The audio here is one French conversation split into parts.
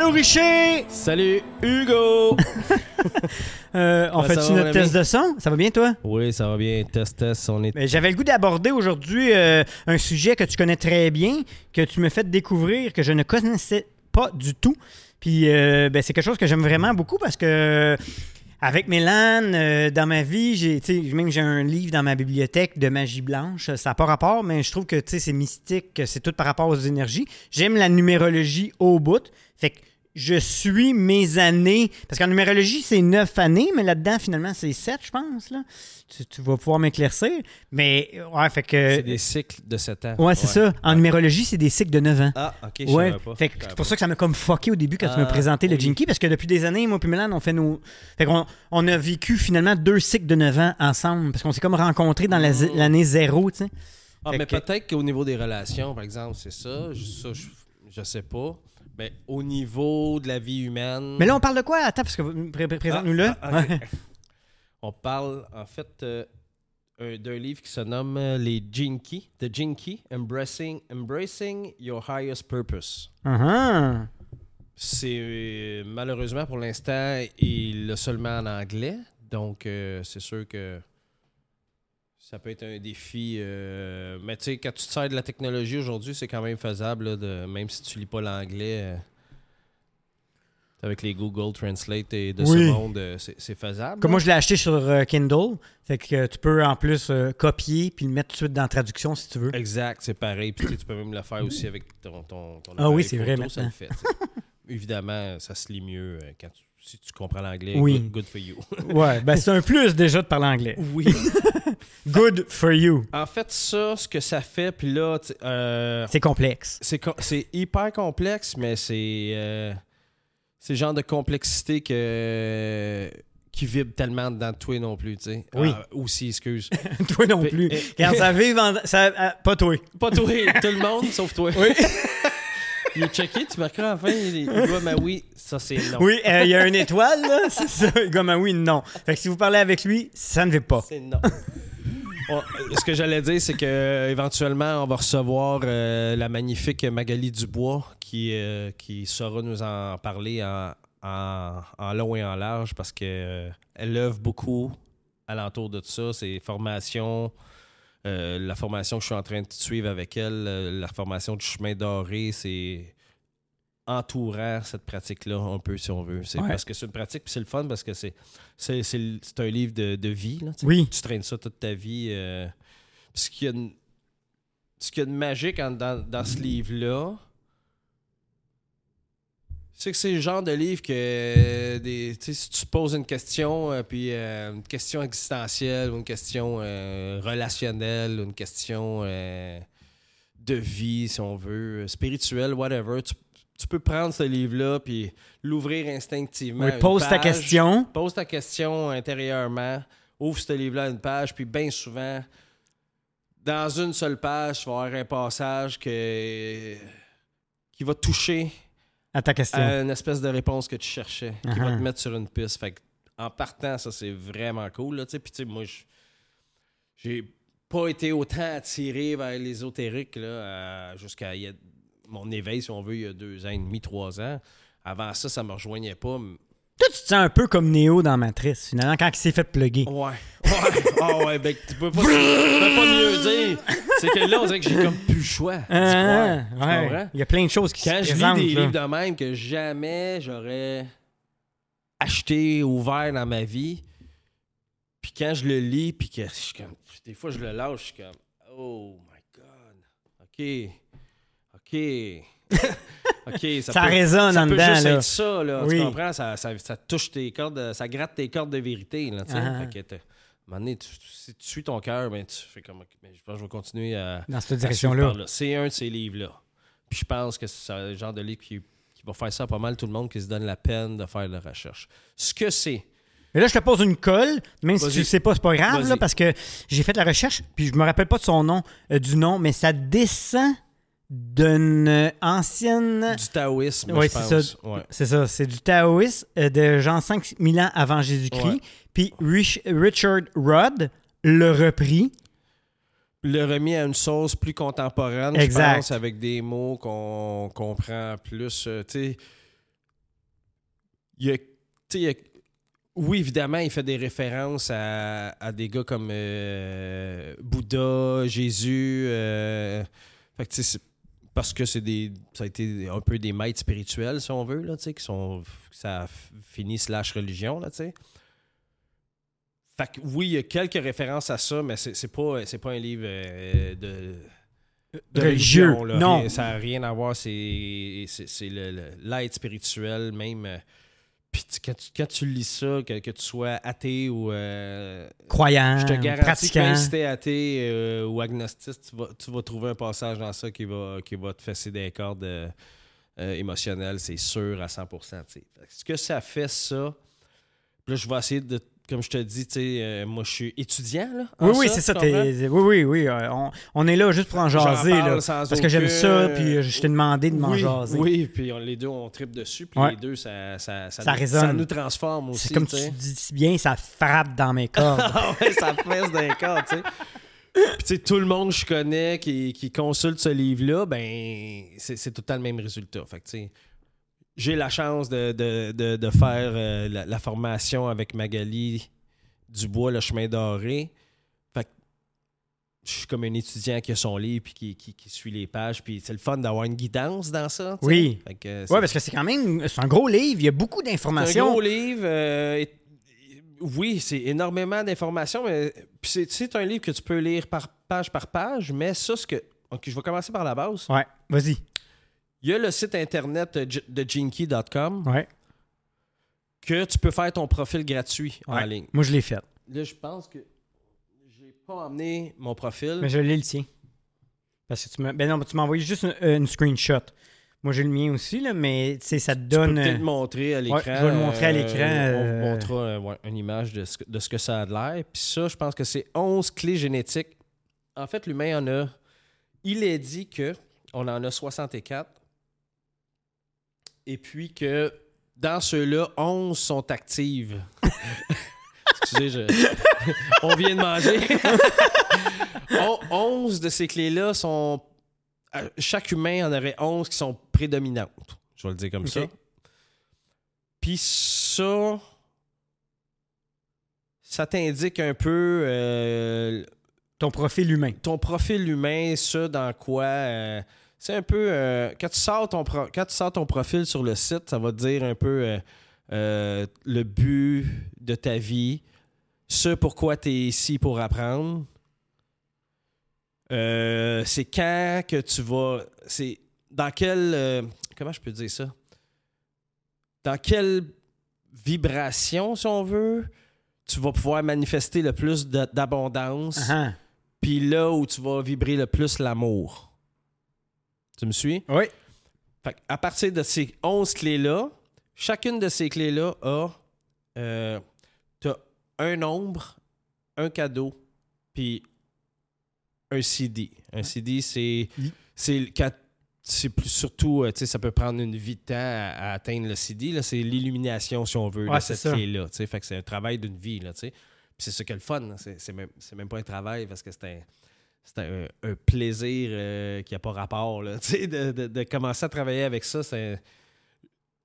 Allô Richer! Salut Hugo! Euh, on fait tu notre test de son? Ça va bien toi? oui, ça va bien. Test, test, on est. J'avais le goût d'aborder aujourd'hui euh, un sujet que tu connais très bien, que tu me fais découvrir, que je ne connaissais pas du tout. Puis euh, ben, c'est quelque chose que j'aime vraiment beaucoup parce que avec Mélane, euh, dans ma vie, j'ai, même j'ai un livre dans ma bibliothèque de magie blanche. Ça n'a pas rapport, mais je trouve que c'est mystique, que c'est tout par rapport aux énergies. J'aime la numérologie au bout. Fait que je suis mes années. Parce qu'en numérologie, c'est neuf années, mais là-dedans, finalement, c'est sept, je pense. Là. Tu, tu vas pouvoir m'éclaircir. Mais, ouais, fait que. C'est des cycles de 7 ans. Ouais, c'est ça. En numérologie, c'est des cycles de 9 ans. Ah, ok, je Ouais, pas. fait c'est pour ça que ça m'a comme fucké au début quand tu m'as Ah, présenté le. Jinky, parce que depuis des années, moi et Milan, on fait nos... Fait qu'on on a vécu finalement deux cycles de 9 ans ensemble, parce qu'on s'est comme rencontrés dans Mm. l'année zéro, tu sais. Ah, Fait mais que- peut-être qu'au niveau des relations, par exemple, c'est ça. Je- Ça, je, je sais pas. Mais au niveau de la vie humaine. Mais là, on parle de quoi? Attends, parce que pré- pré- présente-nous-le. Ah, ah. On parle, en fait, euh, un- d'un livre qui se nomme euh, Les Jinky. The Jinky, Embracing, Embracing Your Highest Purpose. Uh-huh. C'est euh, malheureusement pour l'instant, il l'a seulement en anglais. Donc, euh, c'est sûr que ça peut être un défi. euh, mais tu sais, quand tu te sers de la technologie aujourd'hui, c'est quand même faisable, là, de, même si tu lis pas l'anglais. euh, avec les Google Translate et de Oui. ce monde, euh, c'est faisable. Comme moi, je l'ai acheté sur Kindle. Fait que tu peux en plus copier puis le mettre tout de suite dans la traduction si tu veux. Exact, c'est pareil. Puis tu peux même le faire aussi avec ton, ton, ton Ah oui, c'est vrai, ça le fait. Évidemment, ça se lit mieux quand tu- si tu comprends l'anglais. Oui. Good, good for you. Ouais, ben c'est un plus déjà de parler anglais. Oui. Good for you. En fait, ça, ce que ça fait, puis là, euh, C'est complexe. c'est c'est hyper complexe, mais c'est euh, c'est le genre de complexité que qui vibre tellement dedans de toi non plus, tu sais. Oui. Ah, aussi, excuse. toi non plus. Quand ça vive en... ça, ah, pas toi. Pas toi, tout le monde, sauf toi. Oui. Il est checké, tu marqueras à la fin, il, il doit, mais oui, ça c'est non. Oui, euh, il y a une étoile, là, c'est ça. Comme un oui, non. Fait que si vous parlez avec lui, ça ne vibre pas. C'est non. On- ce que j'allais dire, c'est que euh, éventuellement, on va recevoir euh, la magnifique Magali Dubois qui, euh, qui saura nous en parler en, en- en long et en large parce qu'elle elle œuvre beaucoup alentour de tout ça. C'est formation, euh, la formation que je suis en train de suivre avec elle, euh, la formation du chemin doré, c'est entourant cette pratique-là un peu, si on veut. C'est Ouais. parce que c'est une pratique, puis c'est le fun parce que c'est c'est, c'est le- c'est un livre de, de vie. Là. Oui. Tu traînes ça toute ta vie. euh, ce qu'il y a de, ce qu'il y a de magique en- dans, dans ce livre-là, c'est que c'est le genre de livre que euh, des, tu sais, si tu te poses une question, euh, puis euh, une question existentielle, ou une question relationnelle, ou une question de vie, si on veut, spirituelle, whatever, tu, tu peux prendre ce livre-là, puis l'ouvrir instinctivement. Oui, pose ta question. Pose ta question intérieurement, ouvre ce livre-là à une page, puis bien souvent, dans une seule page, tu vas avoir un passage que, qui va toucher À ta question. à une espèce de réponse que tu cherchais, qui va Uh-huh. te mettre sur une piste. Fait que, en partant, ça, c'est vraiment cool. Là, tu sais. Puis, moi, je- j'ai pas été autant attiré vers l'ésotérique là, à- jusqu'à il y a- mon éveil, si on veut, il y a deux ans et demi, trois ans. Avant ça, ça me rejoignait pas. Toi, tu te sens un peu comme Neo dans Matrice, finalement, quand il s'est fait plugger. Ouais. Ouais. Ah ouais, ben, tu peux pas, tu peux pas mieux dire. C'est que là, on dirait que j'ai comme plus le choix. d'y Ah, croire. Tu ouais. comprends? Il y a plein de choses qui Quand se je lis présentent. des là. livres de même que jamais j'aurais acheté, ouvert dans ma vie, puis quand je le lis, puis que je suis comme, des fois je le lâche, je suis comme, oh my god, ok, ok, ok, Ça peut- résonne ça en peut dedans, juste là. être ça, là, Oui. tu comprends? Ça, ça, ça touche tes cordes, ça gratte tes cordes de vérité, là, tu sais. Ah. Fait que t'as- tu, si tu suis ton cœur, ben, tu fais comme, ben, je pense que je vais continuer à, Dans cette direction-là. là. C'est un de ces livres-là. Puis je pense que c'est le genre de livre qui, qui va faire ça à pas mal tout le monde qui se donne la peine de faire de la recherche. Ce que c'est, Mais là, je te pose une colle, même si tu le sais pas, c'est pas grave, là, parce que j'ai fait la recherche, puis je me rappelle pas de son nom, euh, du nom, mais ça descend d'une ancienne. du taoïsme, c'est ça. Ouais. C'est ça, c'est du taoïsme euh, de genre 5000 ans avant Jésus-Christ. Ouais. Puis Rich- Richard Rudd l'a repris. Le remis à une sauce plus contemporaine, Exact. je pense, avec des mots qu'on comprend plus. euh, tu sais, il y a, tu sais, il y a- oui, évidemment, il fait des références à, à des gars comme euh, Bouddha, Jésus. euh, fait que, tu sais, c'est- parce que c'est des. Ça a été un peu des maîtres spirituels, si on veut, là, tu sais, qui sont. Ça a f- fini slash religion, là, tu sais. Fait que oui, il y a quelques références à ça, mais c'est c'est pas, c'est pas un livre euh, de. de Religieux, religion, non. Rien- ça n'a rien à voir, c'est c'est- c'est le- le- l'aide spirituelle, même. euh, Puis tu- quand tu, quand tu lis ça, que, que tu sois athée ou. euh, Croyant, je te garantis que pratiquant. même si t'es athée euh, ou agnostiste, tu vas, tu vas trouver un passage dans ça qui va, qui va te fesser des cordes euh, émotionnelles, c'est sûr à 100%. tu sais. Fait que Ce que ça fait, ça, puis là, je vais essayer de, comme je te dis, tu sais, euh, moi, je suis étudiant, là. Oui, oui, c'est ça. comprends? Oui, oui, oui. euh, on, on est là juste pour en jaser. là, parce que j'aime ça, puis euh, je t'ai demandé de m'en oui, jaser. Oui, puis on- les deux, on tripe dessus, puis Ouais. les deux, ça, ça, ça, Ça nous, ça nous transforme aussi. C'est comme tu dis si bien, ça frappe dans mes cordes. Ah ouais, ça fesse d'un corps, tu sais. Puis, tu sais, tout le monde que je connais qui, qui consulte ce livre-là, ben, c'est c'est tout le temps le même résultat. Fait que, tu sais, j'ai la chance de, de- de- de faire euh, la, la formation avec Magali Dubois, le chemin doré. Fait que je suis comme un étudiant qui a son livre puis qui, qui- qui suit les pages. Puis c'est le fun d'avoir une guidance dans ça. tu sais. Oui. Fait que parce que c'est quand même c'est un gros livre. Il y a beaucoup c'est un d'informations. gros livre. euh, et- oui, c'est énormément d'informations, mais c'est un livre que tu peux lire par page par page, mais ça, ce que. Ok, je vais commencer par la base. Ouais, vas-y. Il y a le site internet euh, de jinky.com Ouais. que tu peux faire ton profil gratuit en Ouais. ligne. Moi, je l'ai fait. Là, je pense que j'ai pas emmené mon profil. Mais je l'ai le tien. Parce que tu m'as. Ben non, mais tu m'as envoyé juste une, une screenshot. Moi, j'ai le mien aussi, là, mais tu sais, ça te Tu peux donne. peut-être euh, le montrer à l'écran. Ouais, je vais le montrer à l'écran, euh, on euh, vous montrera euh, ouais, une image de ce, que, de ce que ça a de l'air. Puis ça, je pense que c'est 11 clés génétiques. En fait, l'humain en a. Il est dit que on en a 64. Et puis que dans ceux-là, 11 sont actives. Excusez, je... on vient de manger. On- 11 de ces clés-là sont. euh, Chaque humain en aurait 11 qui sont prédominantes. Je vais le dire comme ça. Puis ça. Ça t'indique un peu euh, ton profil humain. ton profil humain, ça dans quoi. euh, c'est un peu. euh, quand, tu sors ton pro- quand tu sors ton profil sur le site, ça va te dire un peu euh, euh, le but de ta vie, ce pourquoi tu es ici pour apprendre. C'est quand que tu vas. C'est dans quel. comment je peux dire ça? Dans quelle vibration, si on veut, tu vas pouvoir manifester le plus d'abondance. Ah, Puis là où tu vas vibrer le plus l'amour. Tu me suis? Oui. Fait à partir de ces 11 clés-là, chacune de ces clés-là a. Euh, t'as un nombre, un cadeau, puis un CD. Un CD, c'est. Oui. C'est surtout, euh, tu sais, ça peut prendre une vie de temps à, à atteindre le CD. C'est l'illumination, si on veut, Ouais, de cette clé-là. Fait que c'est un travail d'une vie, là, tu sais. C'est ça qui est le fun. là. C'est, même, c'est même pas un travail parce que c'est un, c'est un, un plaisir euh, qui n'a pas rapport. Là, de, de- de commencer à travailler avec ça, c'est un,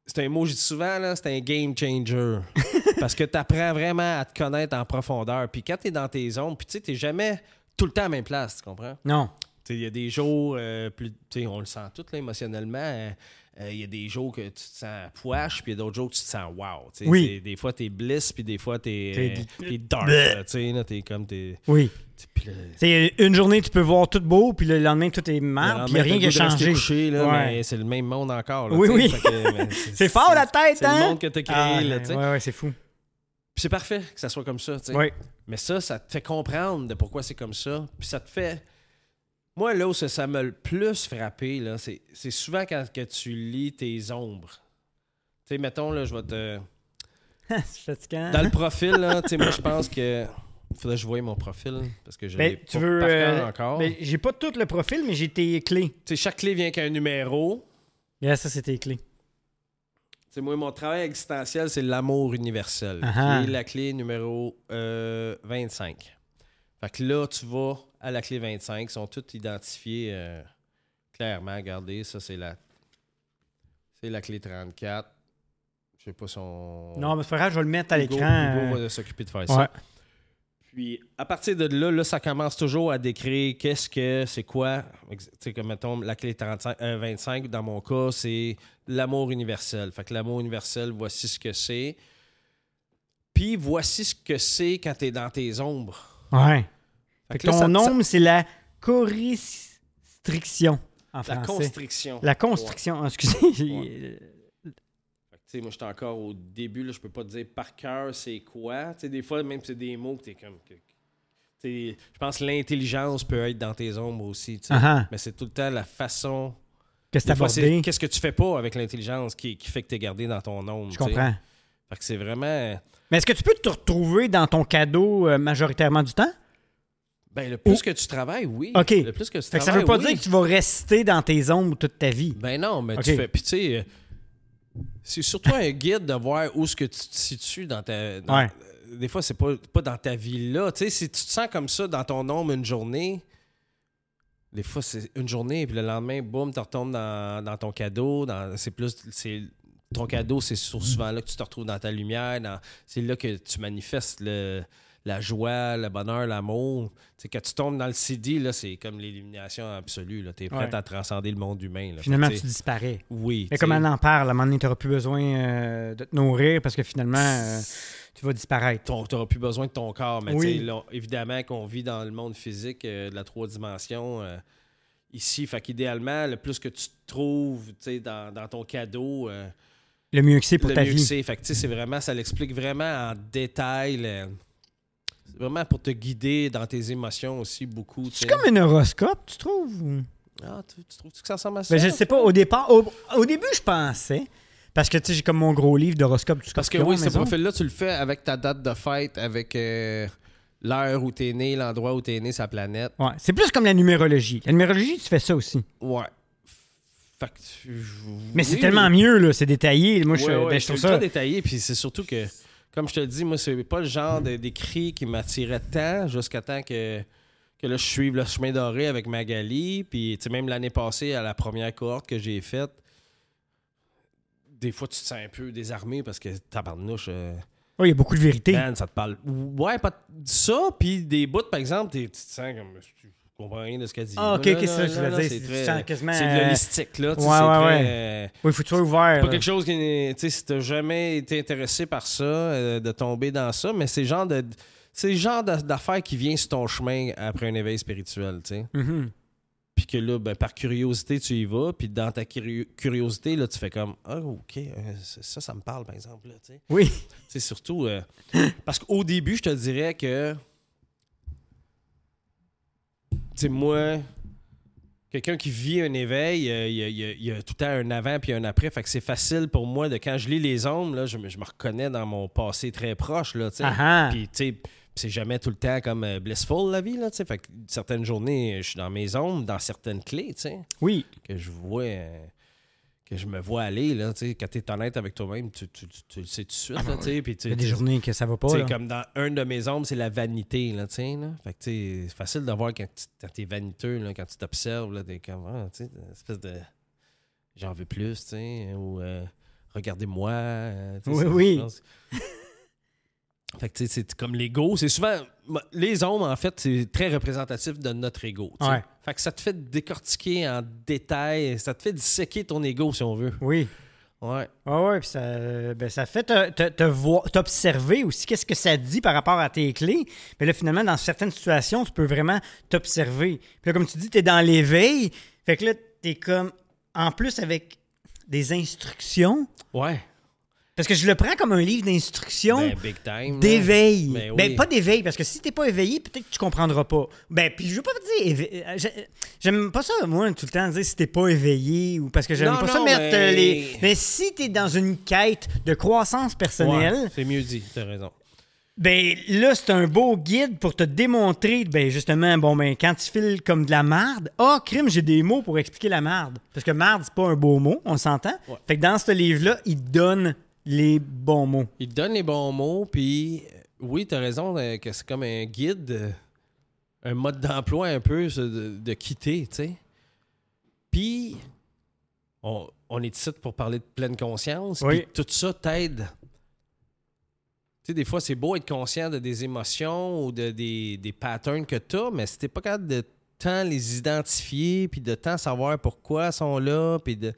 c'est un mot, je dis souvent, là, c'est un game changer. parce que tu apprends vraiment à te connaître en profondeur. Puis quand tu es dans tes zones, puis tu sais, tu jamais tout le temps à la même place, tu comprends? Non. Il y a des jours, euh, plus, on le sent tout là, émotionnellement. euh, euh, Il y a des jours que tu te sens poche, puis il y a d'autres jours que tu te sens wow. Oui. C'est- Des fois, t'es bliss, puis des fois, t'es T'es- euh, dark. Là, Tu sais, là, t'es comme. Oui. C'est une journée, tu peux voir tout beau, puis le lendemain, tout est mal, puis il n'y a rien qui a changé. couché, là, Ouais. mais c'est le même monde encore. là, Oui, oui. Mais C'est fort la tête, C'est hein? le monde que t'as créé. Ah, là, ouais, ouais, c'est fou. Puis c'est parfait que ça soit comme ça. Mais ça, ça te fait comprendre de pourquoi c'est comme ça. Puis ça te fait. Moi, là où ça ça m'a le plus frappé, là, c'est, c'est souvent quand que tu lis tes ombres. Tu sais, mettons, là, je vais te. c'est fatigant. Dans le profil, là, tu sais, moi, je pense que. Faudrait que je voie mon profil parce que je Ben, l'ai tu pas veux. par euh, encore. ben, j'ai pas tout le profil, mais j'ai tes clés. Tu sais, chaque clé vient qu'un numéro. Yeah, ça, c'est tes clés. Tu sais, moi, mon travail existentiel, c'est l'amour universel. Ah-ha. Qui est la clé numéro euh, 25. Fait que là, tu vas à la clé 25. Ils sont toutes identifiées euh, clairement. Regardez, ça, c'est la, c'est la clé 34. Je sais pas si on. Non, mais c'est pas grave, je vais le mettre à Hugo- l'écran. Hugo euh, va s'occuper de faire ouais. ça. Puis à partir de là, là, ça commence toujours à décrire qu'est-ce que c'est quoi. Tu sais, comme mettons, la clé 35, euh, 25, dans mon cas, c'est l'amour universel. Fait que l'amour universel, voici ce que c'est. Puis voici ce que c'est quand tu es dans tes ombres. Ouais. Fait que là, ton ça- nombre, c'est la constriction en ça- la français. constriction. La constriction. Excusez. Ouais. Fait que, moi, j'étais encore au début, là, je peux pas te dire par cœur c'est quoi. Des fois, même c'est des mots que comme. tu sais, je pense que l'intelligence peut être dans tes ombres aussi. ah. Mais c'est tout le temps la façon. Qu'est-ce? Qu'est-ce que tu fais pas avec l'intelligence qui, qui fait que tu es gardé dans ton ombre. Je comprends. Fait que c'est vraiment. Mais est-ce que tu peux te retrouver dans ton cadeau euh, majoritairement du temps? Ben, le plus que tu travailles, oui. OK. Le plus que tu Fait que ça travailles, veut pas oui. dire que tu vas rester dans tes ombres toute ta vie. Ben non, mais tu fais. Puis tu sais, euh, c'est surtout un guide de voir où ce que tu te situes dans ta. dans- Ouais. euh, Des fois, c'est pas, pas dans ta vie là. Tu sais, si tu te sens comme ça dans ton ombre une journée, des fois, c'est une journée, puis le lendemain, boum, tu retombes dans, dans ton cadeau. Dans, c'est plus. C'est, ton cadeau, c'est souvent là que tu te retrouves dans ta lumière. dans- c'est là que tu manifestes le- la joie, le bonheur, l'amour. Quand tu tombes dans le CD, là, c'est comme l'illumination absolue. Tu es prêt Ouais. à transcender le monde humain. là. Finalement, Fait tu disparais. Oui. Mais comme elle en parle, à un moment donné, tu n'auras plus besoin euh, de te nourrir parce que finalement, euh, tu vas disparaître. tu n'auras plus besoin de ton corps. Mais Oui. là, évidemment qu'on vit dans le monde physique euh, de la trois dimensions ici. Fait qu'idéalement, le plus que tu te trouves dans, dans ton cadeau, Le mieux que c'est pour le ta mieux vie. c'est. Fait que c'est vraiment, ça l'explique vraiment en détail. le- vraiment pour te guider dans tes émotions aussi beaucoup. C'est comme un horoscope, tu trouves? ou- Ah, tu, tu trouves que ça ressemble à ça? Ben, je sais pas, au départ, au, au début, je pensais, parce que tu sais, j'ai comme mon gros livre d'horoscope Parce que oui, ce profil-là, tu le fais avec ta date de fête, avec euh, l'heure où t'es né, l'endroit où t'es né, sa planète. Ouais, c'est plus comme la numérologie. La numérologie, tu fais ça aussi. Ouais. Fait que tu- je- Mais c'est oui, tellement mieux, là, c'est détaillé. Moi, je, Ouais, ben, je trouve ça. détaillé, puis c'est surtout que, comme je te le dis, moi, c'est pas le genre d'écrit qui m'attirait tant jusqu'à temps que, que là, je suive le chemin doré avec Magali. Puis, tu sais, même l'année passée, à la première cohorte que j'ai faite, des fois, tu te sens un peu désarmé parce que tabarnouche, euh, Oui, il y a beaucoup de vérité. man, ça te parle. Ouais, pas de- ça, puis des bouts, par exemple, t'es- tu te sens comme. Tu comprends rien de ce qu'elle dit. Ah, ok, ça, je voulais dire. c'est très- quasiment, C'est de euh, là. ouais, ouais, très, ouais. euh, Oui, il faut sois ouvert. pas là. quelque chose qui tu sais si t'as jamais été intéressé par ça euh, de tomber dans ça mais c'est le genre de c'est le genre d'a- d'affaire qui vient sur ton chemin après un éveil spirituel tu sais Mhm. puis que là ben, par curiosité tu y vas puis dans ta curi- curiosité là tu fais comme ah ok ça ça me parle par exemple là tu sais Oui. c'est surtout euh, parce qu'au début je te dirais que sais moi quelqu'un qui vit un éveil, euh, il y, a- il y a- il y a tout le temps un avant puis un après. Fait que c'est facile pour moi de quand je lis les ombres, là, je, me- je me reconnais dans mon passé très proche. Là. Ah ah. Puis, tu sais, c'est jamais tout le temps comme euh, blissful la vie. Là, tu sais. fait que certaines journées, je suis dans mes ombres, dans certaines clés, tu sais, Oui. que je vois. euh, que je me vois aller, là, tu sais, quand tu es honnête avec toi-même, tu, tu- tu- tu le sais tout de suite, là, tu sais, Il y a des journées que ça va pas. là. comme dans un de mes ombres, c'est la vanité, là, tu sais, là. Fait que, c'est facile de voir quand, t'es vaniteux, là, quand tu t'observes, là, t'es comme, ah, tu sais, espèce de, j'en veux plus, tu sais, ou, euh, regardez-moi. euh, Oui, oui. Fait que, c'est comme l'ego. C'est souvent, les ombres, en fait, c'est très représentatif de notre ego. Ouais. Fait que ça te fait décortiquer en détail, ça te fait disséquer ton ego, si on veut. Oui. Ouais. Ouais, ouais, puis ça, ben, ça fait te, te, te voir- t'observer aussi qu'est-ce que ça dit par rapport à tes clés. Mais là, finalement, dans certaines situations, tu peux vraiment t'observer. Puis là, comme tu dis, tu es dans l'éveil. Fait que là, tu es comme, en plus, avec des instructions. Ouais. Parce que je le prends comme un livre d'instructions. Ben, big time. là. D'éveil. Ben Ben, pas d'éveil, parce que si t'es pas éveillé, peut-être que tu comprendras pas. Ben, puis je veux pas te dire. euh, j'ai- J'aime pas ça, moi, tout le temps, dire si t'es pas éveillé ou parce que j'aime Non, pas ça mettre mais- euh, les. Mais si t'es dans une quête de croissance personnelle, Ouais, c'est mieux dit, t'as raison. ben là, c'est un beau guide pour te démontrer, ben justement, bon, ben quand tu files comme de la marde, ah, crime, j'ai des mots pour expliquer la marde. Parce que marde, c'est pas un beau mot, on s'entend. Ouais. Fait que dans ce livre-là, il te donne les bons mots. Il te donne les bons mots, puis euh, oui, t'as raison euh, que c'est comme un guide, euh, un mode d'emploi un peu de, de quitter, tu sais. Puis, on, on est ici pour parler de pleine conscience. Oui. Puis tout ça t'aide. Tu sais, des fois, c'est beau être conscient de des émotions ou de, des, des patterns que tu as, mais si t'es pas capable de tant les identifier, puis de tant savoir pourquoi elles sont là, puis de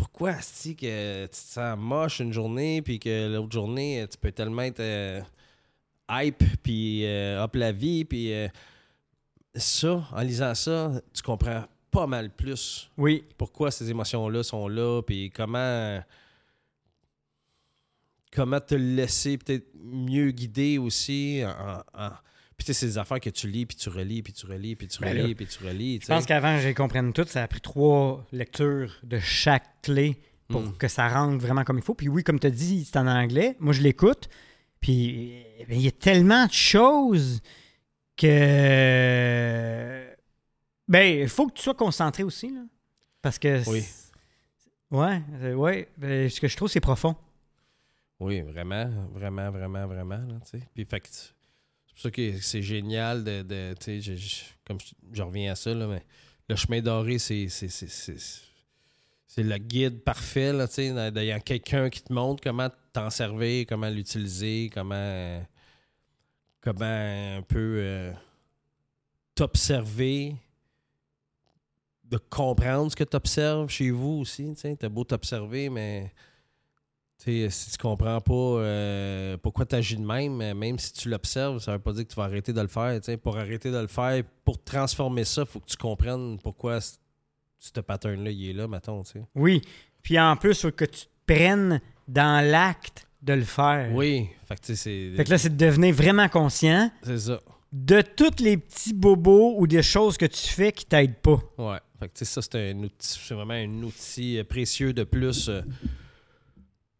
pourquoi est que tu te sens moche une journée, puis que l'autre journée, tu peux tellement être euh, hype, puis euh, hop la vie, puis euh, ça, en lisant ça, tu comprends pas mal plus Oui. pourquoi ces émotions-là sont là, puis comment comment te laisser peut-être mieux guider aussi. En, en- Puis tu sais, c'est des affaires que tu lis, puis tu relis, puis tu relis, puis tu Ben relis, puis tu relis. Je pense qu'avant, je les comprenne toutes. Ça a pris trois lectures de chaque clé pour Mm. que ça rentre vraiment comme il faut. Puis oui, comme tu as dit, c'est en anglais. Moi, je l'écoute. Puis eh bien, il y a tellement de choses que. Ben, il faut que tu sois concentré aussi. Là. Parce que. Oui. Ouais, euh, ouais. Ben, ce que je trouve, c'est profond. Oui, vraiment, vraiment, vraiment, vraiment. Là. Puis fait que c'est pour ça que c'est génial de. de sais, comme je, reviens à ça, là, mais le chemin doré, c'est. le guide parfait, là, tu sais, quelqu'un qui te montre comment t'en servir, comment l'utiliser, comment, comment un peu euh, t'observer, de comprendre ce que tu observes chez vous aussi. Tu as beau t'observer, mais tu sais, si tu comprends pas euh, pourquoi tu agis de même, mais même si tu l'observes, ça veut pas dire que tu vas arrêter de le faire. Pour arrêter de le faire, pour transformer ça, il faut que tu comprennes pourquoi ce pattern-là, il est là, mettons. Oui. Puis en plus, il faut que tu te prennes dans l'acte de le faire. Oui, fait que c'est Fait que là, c'est de devenir vraiment conscient c'est ça. de tous les petits bobos ou des choses que tu fais qui t'aident pas. Ouais. Fait que ça, c'est un outil, c'est vraiment un outil euh, précieux de plus euh,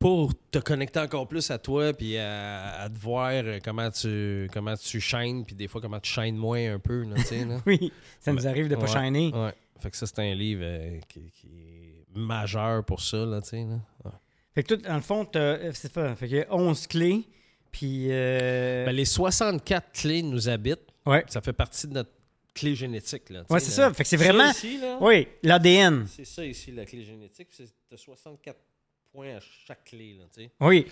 pour te connecter encore plus à toi, puis à, à te voir euh, comment tu comment tu shines, puis des fois comment tu shines moins un peu, là, tu sais, là. Oui, ça nous arrive de pas Ouais. shiner. Ouais. Fait que ça, c'est un livre euh, qui, qui est majeur pour ça, là, tu sais, là. Ouais. Fait que tout, dans le fond, euh, c'est ça. Fait a 11 clés. Puis. euh, Ben, les 64 clés nous habitent. ouais. Ça fait partie de notre clé génétique, là. Ouais, c'est ça. Fait que c'est vraiment. ici, là, Oui, l'ADN. C'est ça ici, la clé génétique. C'est t'as 64 points à chaque clé, là. Oui.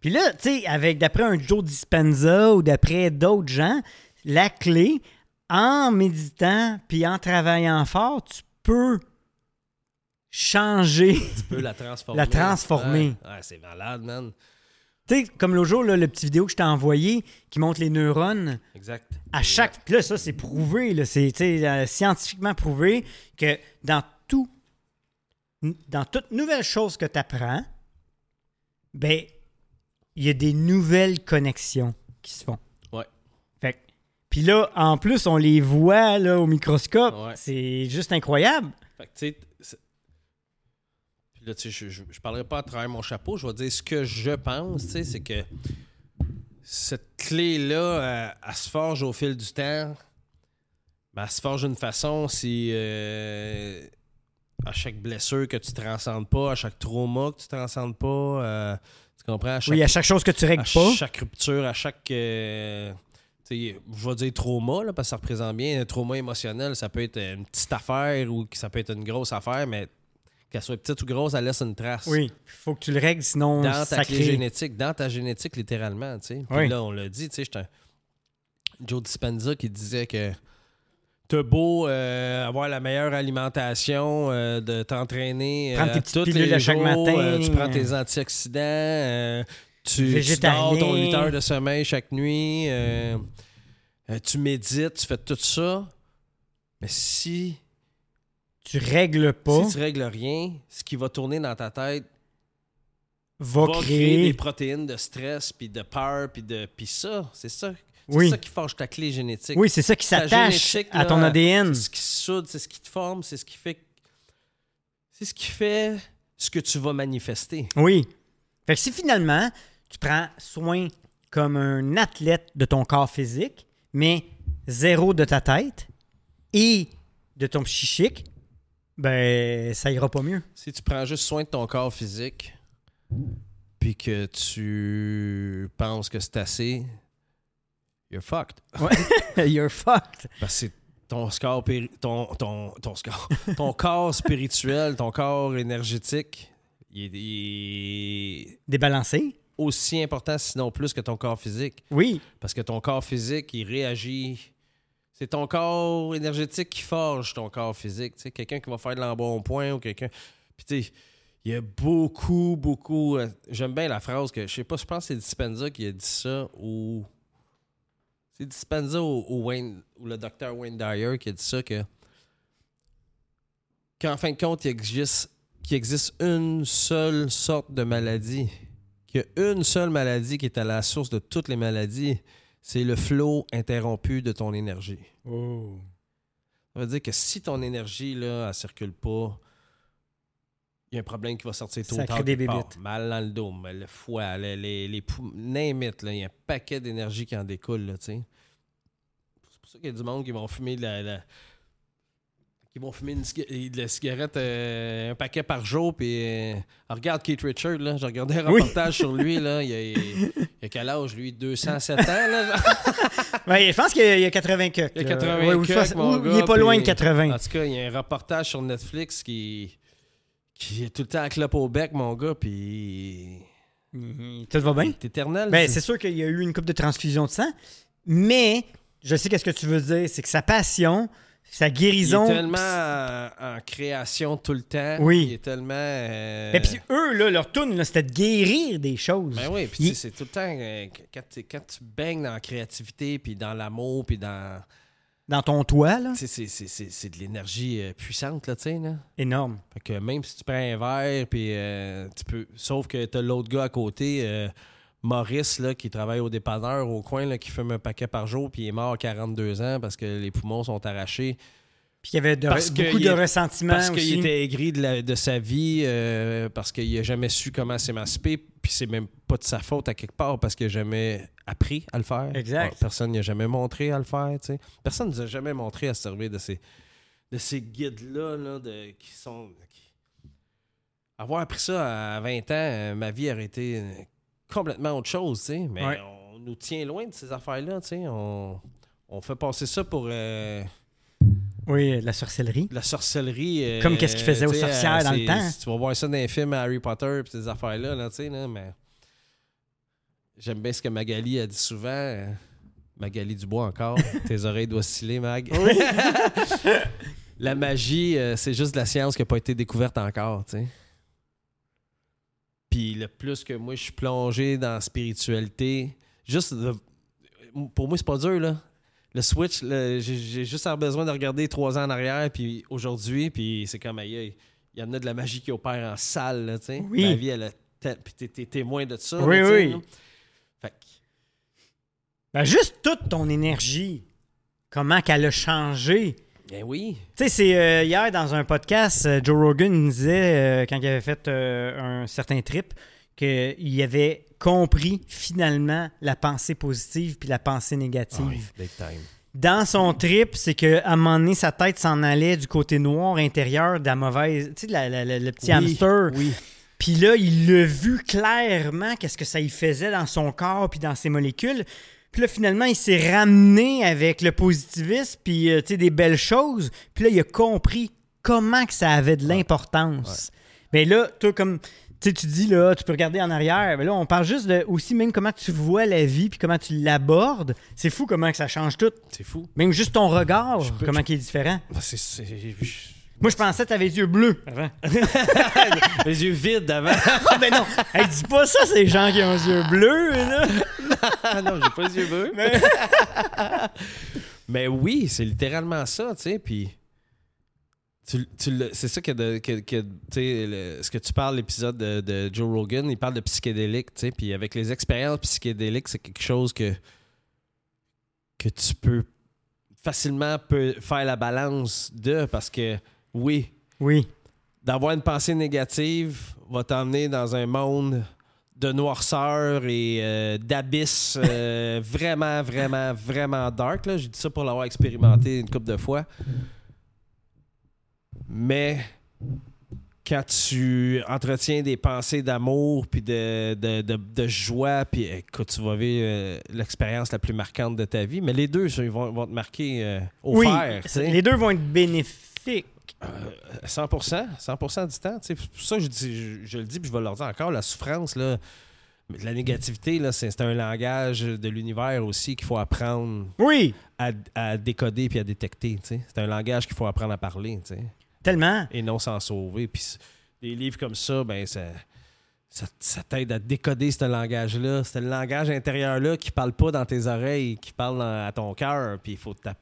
Puis là, tu sais, avec d'après un Joe Dispenza ou d'après d'autres gens, la clé, en méditant puis en travaillant fort, tu peux changer. Tu peux la transformer. La transformer. Ouais, Ouais, c'est malade, man. tu sais, comme l'autre jour, là, le petit vidéo que je t'ai envoyé qui montre les neurones. Exact. À chaque. Puis là, ça, c'est prouvé. là, C'est euh, scientifiquement prouvé que dans tout. Dans toute nouvelle chose que tu apprends, ben, il y a des nouvelles connexions qui se font. Ouais. Fait Puis là, en plus, on les voit là, au microscope. Ouais. C'est juste incroyable. Fait que, tu sais, là, tu sais, je, je parlerai pas à travers mon chapeau. Je vais dire ce que je pense, tu sais, c'est que cette clé-là, euh, elle, se forge au fil du temps. Ben, elle se forge d'une façon, si euh, à chaque blessure que tu transcendes pas, à chaque trauma que tu transcendes pas, euh, tu comprends? À chaque Oui, à chaque chose que tu règles à pas. chaque rupture, à chaque. euh, je vais dire trauma, là, parce que ça représente bien. Un trauma émotionnel, ça peut être une petite affaire ou ça peut être une grosse affaire, mais qu'elle soit petite ou grosse, elle laisse une trace. Oui, faut que tu le règles, sinon Dans ta ça clé crée- génétique, dans ta génétique, littéralement. tu sais. Puis Oui. là, on l'a dit, tu sais, j'étais un- Joe Dispenza qui disait que t'as beau euh, avoir la meilleure alimentation, euh, de t'entraîner euh, tous les à chaque jours, matin, euh, tu prends tes antioxydants, tu, tu dors ton 8 heures de sommeil chaque nuit, tu médites, tu fais tout ça. Mais si, tu règles pas, si tu règles rien, ce qui va tourner dans ta tête va, va créer créer. des protéines de stress, puis de peur, puis de puis ça, c'est ça. C'est Oui. ça qui forge ta clé génétique. Oui, c'est ça qui Ta s'attache à ton ADN. C'est ce qui soude, c'est ce qui te forme, c'est ce qui fait c'est ce qui fait ce que tu vas manifester. Oui. Fait que si finalement, tu prends soin comme un athlète de ton corps physique, mais zéro de ta tête et de ton psychique, ben, ça ira pas mieux. Si tu prends juste soin de ton corps physique, puis que tu penses que c'est assez, you're fucked. You're fucked. Parce que c'est ton score, ton, ton, ton score, ton corps spirituel, ton corps énergétique, il est, il est Débalancé? aussi important, sinon plus que ton corps physique. Oui. Parce que ton corps physique, il réagit. C'est ton corps énergétique qui forge ton corps physique. Tu sais, quelqu'un qui va faire de l'embonpoint ou quelqu'un. Puis tu sais, il y a beaucoup, beaucoup. euh, J'aime bien la phrase que je sais pas, je pense que c'est Dispenza qui a dit ça ou. C'est Dispenza ou, ou Wayne ou le docteur Wayne Dyer qui a dit ça que qu'en fin de compte, il existe, qu'il existe une seule sorte de maladie. Qu'il y a une seule maladie qui est à la source de toutes les maladies, c'est le flot interrompu de ton énergie. Oh. Ça veut dire que si ton énergie, là, elle circule pas, il y a un problème qui va sortir tôt Ça ou tard. crée des bébites. Mal dans le dos, le foie, les, les, les il y a un paquet d'énergie qui en découle, là, tu. C'est pour ça qu'il y a du monde qui vont fumer de la... la- qui vont fumer une de la cigarette euh, un paquet par jour, puis... euh, regarde Keith Richard, là, j'ai regardé un Oui. reportage sur lui, là, il a, il a quel âge, lui? 207 ans, là? Ouais, je pense qu'il y a 80 cucks. Il y a là. 80 Ouais, ou cucks, soix- mon ou gars, Il est pas loin de puis- 80. En tout cas, il y a un reportage sur Netflix qui, qui est tout le temps à clope au bec, mon gars, puis. Mhm. Tout va bien? C'est éternel. Ben, c'est sûr qu'il y a eu une coupe de transfusion de sang, mais je sais qu'est-ce que tu veux dire. C'est que sa passion, sa il guérison. est tellement en, en création tout le temps. Oui. Il est tellement. euh, Et puis eux, là, leur tune, c'était de guérir des choses. Ben oui, puis Il- c'est tout le temps. euh, quand, quand tu baignes dans la créativité, puis dans l'amour, puis dans. Dans ton toit, là, c'est- c'est- c'est c'est de l'énergie euh, puissante, là, tu sais, là. énorme. Fait que même si tu prends un verre, puis euh, tu peux. Sauf que t'as l'autre gars à côté, euh, Maurice, là, qui travaille au dépanneur au coin, là, qui fume un paquet par jour, puis il est mort à 42 ans parce que les poumons sont arrachés. Puis il y avait de- Parce que beaucoup de est- ressentiment Parce qu'il était aigri de, la- de sa vie, euh, parce qu'il a jamais su comment s'émanciper, puis c'est même pas de sa faute à quelque part, parce qu'il a jamais appris à le faire. Exact. Personne n'a jamais montré à le faire, tu sais. Personne ne nous a jamais montré à se servir de ces, de ces guides-là, là, de, qui sont... qui- Avoir appris ça à 20 ans, euh, ma vie aurait été euh, complètement autre chose, tu sais. Mais Ouais. on nous tient loin de ces affaires-là, tu sais. On, on fait passer ça pour... euh, Oui, la sorcellerie. de la sorcellerie. euh, Comme qu'est-ce qu'ils faisaient aux sorcières euh, dans le temps. Tu vas voir ça dans les films Harry Potter et ces affaires-là, là, tu sais, là, mais. J'aime bien ce que Magali a dit souvent. euh, Magali Dubois encore. Tes oreilles doivent osciller, Mag. la magie, euh, c'est juste de la science qui n'a pas été découverte encore, tu sais. Puis le plus que moi, je suis plongé dans la spiritualité, juste de- pour moi, c'est pas dur, là. Le switch, j'ai juste besoin de regarder trois ans en arrière, puis aujourd'hui, puis c'est comme, aïe, il y en a de la magie qui opère en salle, là, tu sais. Oui. Ma vie, elle a... Puis t'es- témoin de ça. Oui, là, oui. là. Fait que- Ben, juste toute ton énergie, comment qu'elle a changé. Ben oui. Tu sais, c'est euh, hier dans un podcast, euh, Joe Rogan nous disait, euh, quand il avait fait euh, un certain trip, qu'il avait compris finalement la pensée positive puis la pensée négative. Ah oui, big time. Dans son trip, c'est qu'à un moment donné, sa tête s'en allait du côté noir intérieur de la mauvaise, tu sais, la- la- la- le petit Oui, hamster. Oui. Puis là, il l'a vu clairement, qu'est-ce que ça y faisait dans son corps puis dans ses molécules. Puis là, finalement, il s'est ramené avec le positivisme puis euh, tu sais, des belles choses. Puis là, il a compris comment que ça avait de l'importance. Mais là, toi, comme tu sais, tu dis, là, tu peux regarder en arrière. Mais là, on parle juste de aussi même comment tu vois la vie puis comment tu l'abordes. C'est fou comment que ça change tout. C'est fou. Même juste ton regard, Je peux- comment il est différent. Ah, c'est- c'est- je- Moi, je pensais que tu avais les yeux bleus avant. Les yeux vides avant. ah, ben non! Hey, dis pas ça, c'est les gens qui ont les yeux bleus, là! Non, j'ai pas les yeux bleus. Mais- Mais oui, c'est littéralement ça, tu sais, puis... tu- tu le- c'est ça que, de- que- que, le- ce que tu parles, l'épisode de, de Joe Rogan, il parle de psychédélique, tu puis avec les expériences psychédéliques, c'est quelque chose que, que tu peux facilement peut faire la balance de, parce que, oui, Oui. d'avoir une pensée négative va t'emmener dans un monde de noirceur et euh, d'abysse euh, vraiment, vraiment, vraiment dark. J'ai dit ça pour l'avoir expérimenté une couple de fois. Mais quand tu entretiens des pensées d'amour puis de, de, de- de joie, puis écoute, tu vas vivre euh, l'expérience la plus marquante de ta vie. Mais les deux, ils vont, vont te marquer euh, au Oui, fer. les deux vont être bénéfiques. 100%, 100% du temps. C'est pour ça que je, dis, je, je le dis, puis je vais leur dire encore, la souffrance, là, la négativité, là, c'est un langage de l'univers aussi qu'il faut apprendre Oui, à, à décoder puis à détecter. C'est un langage qu'il faut apprendre à parler tu sais, tellement. et non s'en sauver. Puis des livres comme ça, ben ça, ça, ça t'aide à décoder ce langage-là. C'est le langage intérieur-là qui parle pas dans tes oreilles, qui parle à ton cœur. Puis il faut que t'app-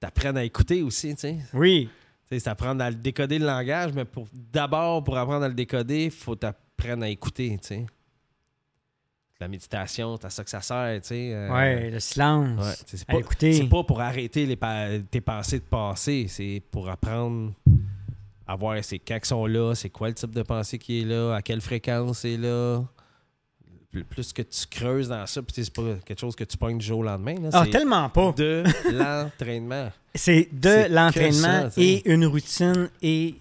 t'apprennes à écouter aussi. tu sais. Oui. C'est apprendre à le décoder le langage, mais pour d'abord, pour apprendre à le décoder, il faut t'apprendre à écouter, tu sais. La méditation, t'as ça que ça sert, tu sais. euh, Ouais, le silence. ouais, c'est À pas, écouter. c'est pas pour arrêter les pa- tes pensées de passé, c'est pour apprendre à voir c'est quand ils sont là, c'est quoi le type de pensée qui est là, à quelle fréquence c'est là. Plus- Plus que tu creuses dans ça, puis c'est pas quelque chose que tu pognes du jour au lendemain. Là, Ah, c'est tellement pas. de l'entraînement. C'est de C'est l'entraînement et une routine et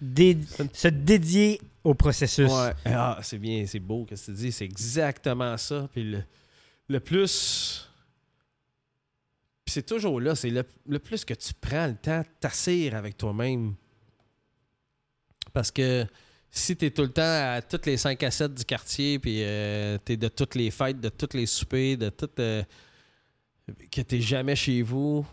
dé- se dédier au processus. Ah, c'est bien, c'est beau que tu dis. C'est exactement ça. Puis le, le plus. Puis c'est toujours là. C'est le, le plus que tu prends le temps de t'asseoir avec toi-même. Parce que si tu es tout le temps à toutes les 5 à 7 du quartier, puis euh, tu es de toutes les fêtes, de tous les soupers, de tout. euh, que tu jamais chez vous,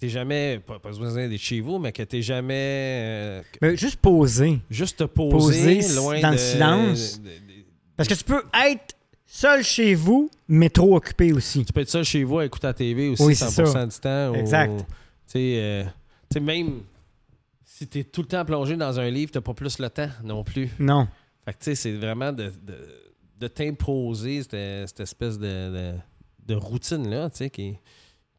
tu jamais. Pas, pas besoin d'être chez vous, mais que tu jamais. euh, Mais juste poser. juste te poser, Poser loin dans de, le silence. de- de- Parce que tu peux être seul chez vous, mais trop occupé aussi. tu peux être seul chez vous à écouter la TV aussi Oui, c'est 100% ça. du temps. Exact. Tu sais, euh, tu sais, même si tu es tout le temps plongé dans un livre, tu pas plus le temps non plus. Non. Fait que tu sais, c'est vraiment de, de, de t'imposer cette, cette espèce de, de, de routine-là, tu sais, qui,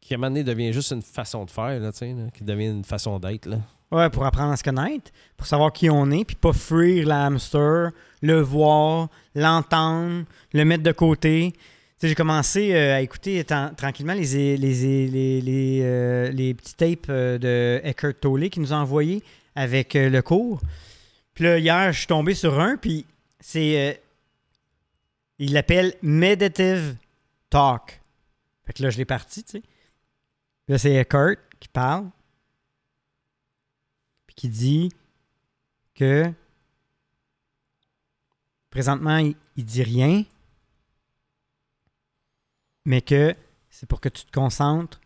qui à un moment donné devient juste une façon de faire, là, là, qui devient une façon d'être, là. Ouais, pour apprendre à se connaître, pour savoir qui on est, puis pas fuir la hamster, le voir, l'entendre, le mettre de côté. J'ai commencé euh, à écouter tranquillement les, les, les, euh, les petits tapes euh, de Eckhart Tolle qui nous a envoyés avec le cours. Puis là, hier, je suis tombé sur un, puis c'est... il l'appelle Meditative Talk. Fait que là, je l'ai parti, tu sais. Là, c'est Eckhart qui parle puis qui dit que présentement, il, il dit rien, mais que c'est pour que tu te concentres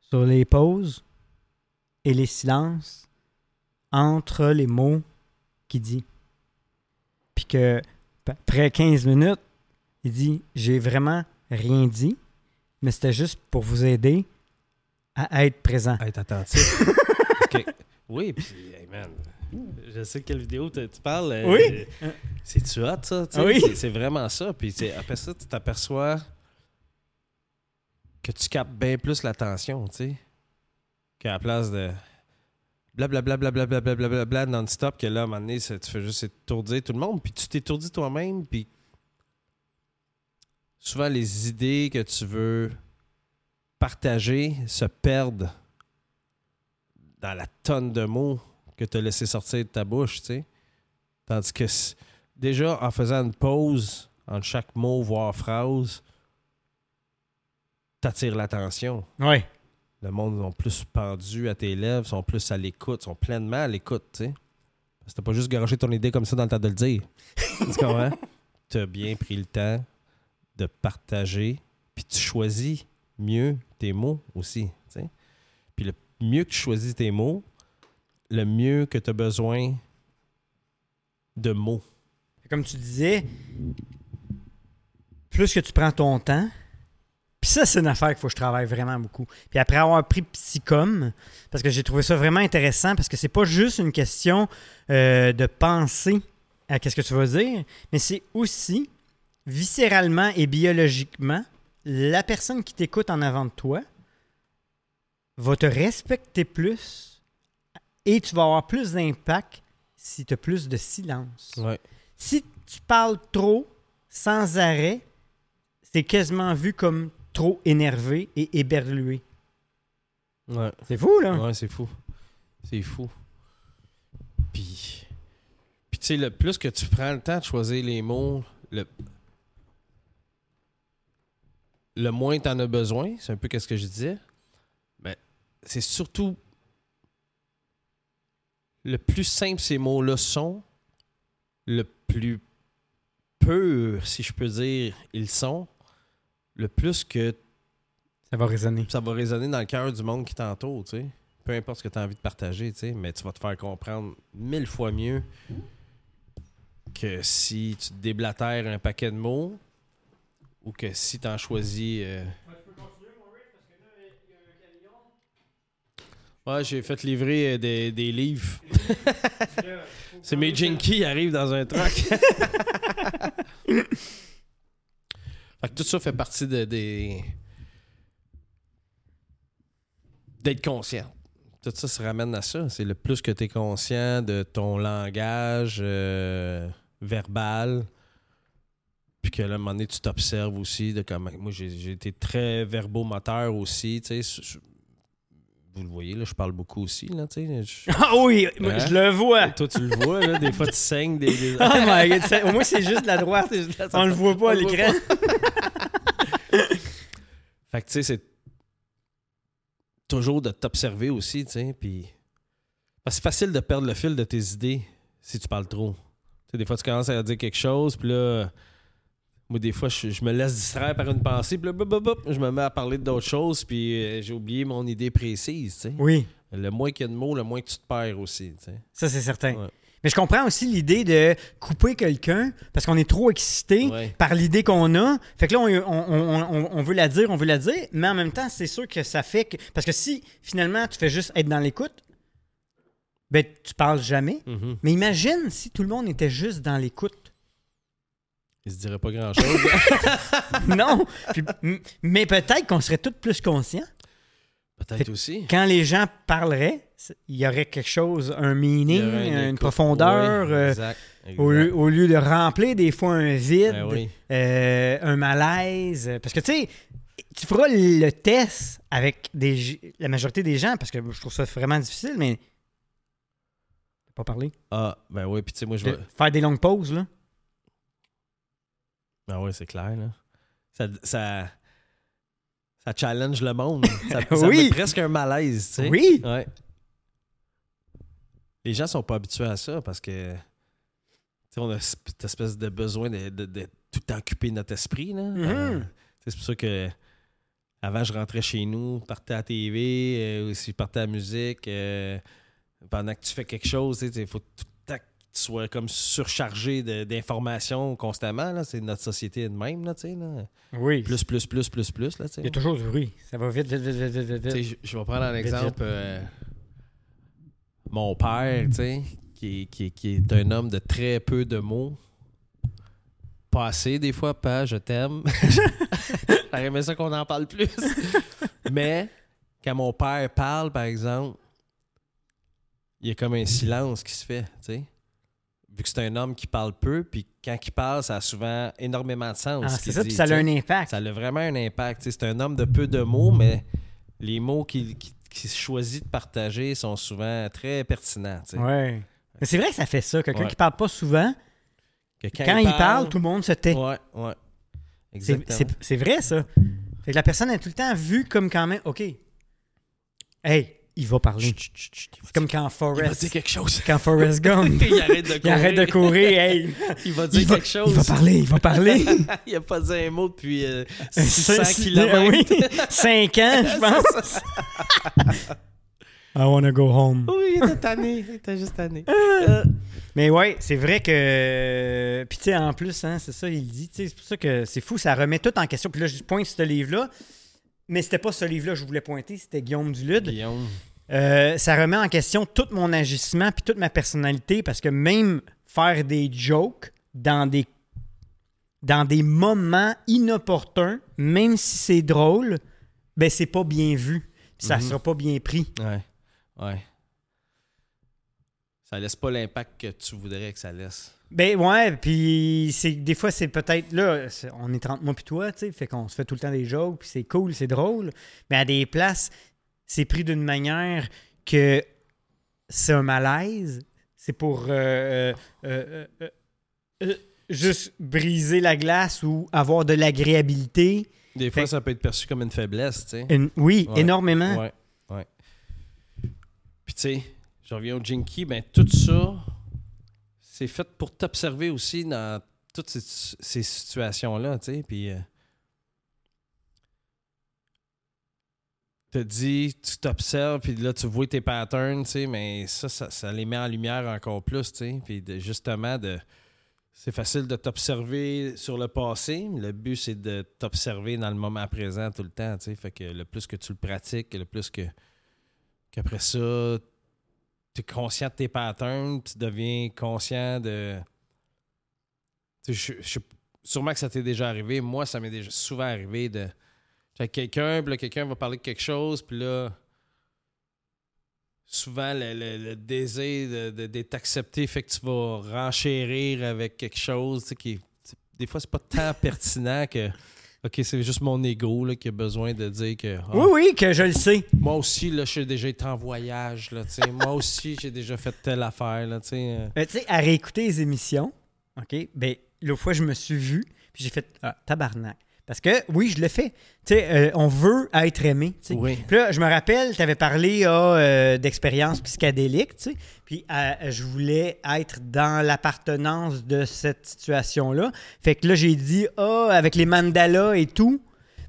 sur les pauses et les silences entre les mots qu'il dit. Puis que après 15 minutes, il dit J'ai vraiment rien dit, mais c'était juste pour vous aider à être présent. À être attentif. Que- oui, puis, hey man, je sais quelle vidéo tu parles. euh, Oui. C'est-tu hot, ça? Ah oui. C'est- vraiment ça. Puis après ça, tu t'aperçois que tu captes bien plus l'attention, tu sais, qu'à la place de blablabla blablabla blablabla non-stop, que là, à un moment donné, ça- tu fais juste étourdir tout le monde, puis tu t'étourdis toi-même, puis souvent les idées que tu veux partager se perdent dans la tonne de mots que tu as laissé sortir de ta bouche, tu sais. Tandis que déjà, en faisant une pause entre chaque mot, voire phrase, t'attires l'attention. Ouais. Le monde sont plus pendus à tes lèvres, sont plus à l'écoute, sont pleinement à l'écoute, tu sais. Parce que t'as pas juste garoché ton idée comme ça dans le temps de le dire. tu comprends? T'as bien pris le temps de partager, puis tu choisis mieux tes mots aussi, tu sais. Puis le mieux que tu choisis tes mots, le mieux que tu as besoin de mots. Comme tu disais, plus que tu prends ton temps, puis ça, c'est une affaire qu'il faut que je travaille vraiment beaucoup. Puis après avoir pris Psychom, parce que j'ai trouvé ça vraiment intéressant, parce que c'est pas juste une question euh, de penser à qu'est-ce que tu vas dire, mais c'est aussi viscéralement et biologiquement, la personne qui t'écoute en avant de toi va te respecter plus et tu vas avoir plus d'impact si tu as plus de silence. Ouais. Si tu parles trop, sans arrêt, c'est quasiment vu comme trop énervé et éberlué. Ouais. C'est fou, là. Ouais, c'est fou. C'est fou. Puis, puis tu sais, le plus que tu prends le temps de choisir les mots, le, le moins tu en as besoin. C'est un peu ce que je disais. Mais c'est surtout le plus simple ces mots-là sont, le plus pur, si je peux dire, ils sont, le plus que Ça va résonner. ça va résonner dans le cœur du monde qui t'entoure, tu sais. Peu importe ce que tu as envie de partager, tu sais, mais tu vas te faire comprendre mille fois mieux que si tu te déblatères un paquet de mots ou que si tu en choisis. euh, Ouais, j'ai fait livrer euh, des, des livres. C'est mes Jinky qui arrivent dans un truck. fait que tout ça fait partie de, des. d'être conscient. Tout ça se ramène à ça. C'est le plus que tu es conscient de ton langage euh, verbal. Puis que là, à un moment donné, tu t'observes aussi. De comment... Moi, j'ai j'ai été très verbomoteur aussi. Tu sais, vous le voyez, là, je parle beaucoup aussi. Là. Je- Ah oui, Hein? je le vois. Toi, tu le vois, là, des fois, tu saignes des. des- Oh my god, au moins c'est juste la droite. On le voit pas à l'écran. Fait que, tu sais, c'est toujours de t'observer aussi, tu sais, puis... Parce que c'est facile de perdre le fil de tes idées si tu parles trop. Des fois, tu commences à dire quelque chose, puis là... Moi, des fois, je, je me laisse distraire par une pensée, puis là, bop, bop, bop, je me mets à parler d'autres choses, puis euh, j'ai oublié mon idée précise, tu sais. Oui, Le moins qu'il y a de mots, le moins que tu te perds aussi, tu sais. ça c'est certain. Ouais. Mais je comprends aussi l'idée de couper quelqu'un parce qu'on est trop excité Ouais. par l'idée qu'on a. Fait que là, on, on- on- on veut la dire, on veut la dire, mais en même temps, c'est sûr que ça fait que. Parce que si finalement tu fais juste être dans l'écoute, ben tu parles jamais. Mhm. Mais imagine si tout le monde était juste dans l'écoute. Il se dirait pas grand-chose. non! Puis- m- mais peut-être qu'on serait tous plus conscients. Peut-être aussi. Quand les gens parleraient, il y aurait quelque chose, un meaning, une écoute. profondeur. Euh, exact, au, lieu, au lieu de remplir des fois un vide, Ben oui. euh, un malaise. Parce que tu sais, tu feras le test avec des, la majorité des gens, parce que je trouve ça vraiment difficile, mais. Pas parler. Ah, ben oui, puis tu sais, moi, je vais... faire des longues pauses, là. Ah oui, c'est clair, là. Ça, ça, ça challenge le monde. Ça, ça Oui. met presque un malaise, tu sais. Oui! Ouais. Les gens sont pas habitués à ça parce que, on a cette espèce de besoin de, de- de tout occuper notre esprit, là. Mhm. Euh, c'est pour ça que avant, je rentrais chez nous, partais à la TV, euh, ou si je partais à la musique, euh, pendant que tu fais quelque chose, il faut tout le temps que tu sois comme surchargé d'informations constamment. C'est notre société de même, là, tu sais. Là. Oui. Plus, plus, plus, plus, plus, là. Il y a toujours du bruit. Ça va vite, je, je vais prendre un exemple. euh, mon père, tu sais, qui, qui- qui est un homme de très peu de mots. Pas assez, des fois, pas, je t'aime. J'aurais aimé ça qu'on en parle plus. Mais, quand mon père parle, par exemple, il y a comme un silence qui se fait, tu sais. Vu que c'est un homme qui parle peu, puis quand il parle, ça a souvent énormément de sens. Ah, ce c'est ça, dit, puis ça a un impact. Ça a vraiment un impact. C'est un homme de peu de mots, mais les mots qu'il choisit de partager sont souvent très pertinents. tu sais. Ouais. Mais c'est vrai que ça fait ça. Quelqu'un Ouais. qui parle pas souvent, Que quand, il parle, tout le monde se tait. Ouais, ouais. C'est- Exactement. C'est c'est vrai, ça. Fait que la personne est tout le temps vue comme quand même, OK, hey, il va parler. Chut, chut, chut, chut. C'est comme quand Il va Forrest, dire quelque chose. quand Forrest Gump, il arrête de il courir. arrête de courir, hey, Il va dire il va, quelque chose. il va parler, il va parler. il a pas dit un mot depuis euh, C'est- 600 c'est- kilomètres. Oui, cinq ans, je pense. I wanna go home. Oui, il était tanné. Il était juste tanné. Euh, Mais ouais, c'est vrai que. Puis tu sais, en plus, hein, c'est ça, il dit. C'est pour ça que c'est fou, ça remet tout en question. Puis là, je pointe ce livre-là. Mais c'était pas ce livre-là que je voulais pointer, c'était Guillaume Dulude. Guillaume. Euh, ça remet en question tout mon agissement puis toute ma personnalité parce que même faire des jokes dans des dans des moments inopportuns, même si c'est drôle, ben c'est pas bien vu. Puis ça Mhm. sera pas bien pris. Ouais. Ouais. Ça laisse pas l'impact que tu voudrais que ça laisse. Ben ouais, puis c'est des fois c'est peut-être là, c'est- on est 30 mois puis toi, tu sais, fait qu'on se fait tout le temps des jokes, puis c'est cool, c'est drôle, mais à des places, c'est pris d'une manière que c'est un malaise, c'est pour euh, euh, euh, euh, euh, juste briser la glace ou avoir de l'agréabilité. Des fois, Fait- ça peut être perçu comme une faiblesse, tu sais. Une- oui, Ouais. énormément. Ouais, ouais. Puis tu sais, je reviens au Jinky, ben tout ça, c'est fait pour t'observer aussi dans toutes ces, situations-là, tu sais. Puis. euh, te dis, tu t'observes, puis là, tu vois tes patterns, tu sais, mais ça, ça, ça les met en lumière encore plus, tu sais. Puis de- justement, de, c'est facile de t'observer sur le passé, mais le but, c'est de t'observer dans le moment présent tout le temps, tu sais. Fait que le plus que tu le pratiques, le plus que qu'après ça, tu es conscient de tes patterns, tu deviens conscient de... Je- je- sûrement que ça t'est déjà arrivé. Moi, ça m'est déjà souvent arrivé de... Quelqu'un, puis là, quelqu'un va parler de quelque chose, puis là, souvent, le, le- désir de- de- d'être accepté fait que tu vas renchérir avec quelque chose, qui Des fois, c'est pas tant pertinent que... OK, c'est juste mon ego là, qui a besoin de dire que... ah, Oui, oui, que je le sais. moi aussi, là, j'ai déjà été en voyage, là. Moi aussi, j'ai déjà fait telle affaire, là, tu sais. euh. Euh, tu sais, à réécouter les émissions, OK, ben, l'autre fois, je me suis vu, puis j'ai fait ah, tabarnak. Parce que, oui, je le fais. Tu sais, euh, on veut être aimé. Oui. Puis là, je me rappelle, tu avais parlé ah, euh, d'expériences psychédéliques, tu sais. Puis euh, je voulais être dans l'appartenance de cette situation-là. Fait que là, j'ai dit, ah, avec les mandalas et tout.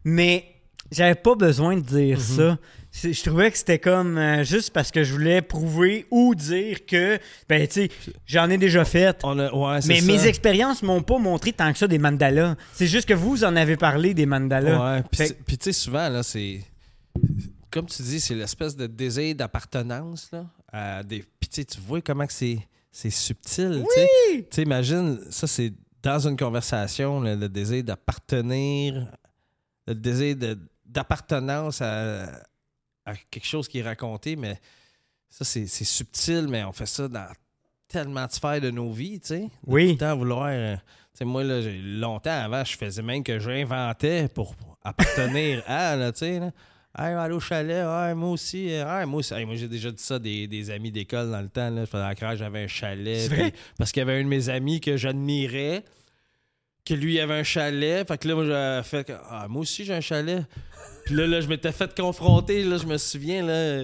Mais j'avais pas besoin de dire Mhm. ça. Je trouvais que c'était comme euh, juste parce que je voulais prouver ou dire que, ben, tu sais, j'en ai déjà fait. On a, ouais, c'est Mais ça. mes expériences m'ont pas montré tant que ça des mandalas. C'est juste que vous en avez parlé des mandalas. Ouais, puis Fait- c'est- puis tu sais, souvent, là, c'est... Comme tu dis, c'est l'espèce de désir d'appartenance, là. à des... Puis tu sais, tu vois comment que c'est, c'est subtil, tu sais. Tu sais, imagine, ça, c'est dans une conversation, là, le désir d'appartenir, le désir d'appartenance à, à quelque chose qui est raconté, mais ça, c'est, subtil, mais on fait ça dans tellement de sphères de nos vies, tu sais. Oui. Tout le temps vouloir... euh, tu sais, moi, là, longtemps avant, je faisais même que j'inventais pour appartenir à, là, tu sais, là. Hey, chalet, moi aussi. euh, moi aussi. Hey, moi, j'ai déjà dit ça à des, des amis d'école dans le temps. Là. Je faisais la j'avais un chalet. Parce qu'il y avait un de mes amis que j'admirais, que lui avait un chalet. Fait que là, moi, j'ai fait que, ah, moi aussi, j'ai un chalet. Puis là, là, je m'étais fait confronter, là, je me souviens, là.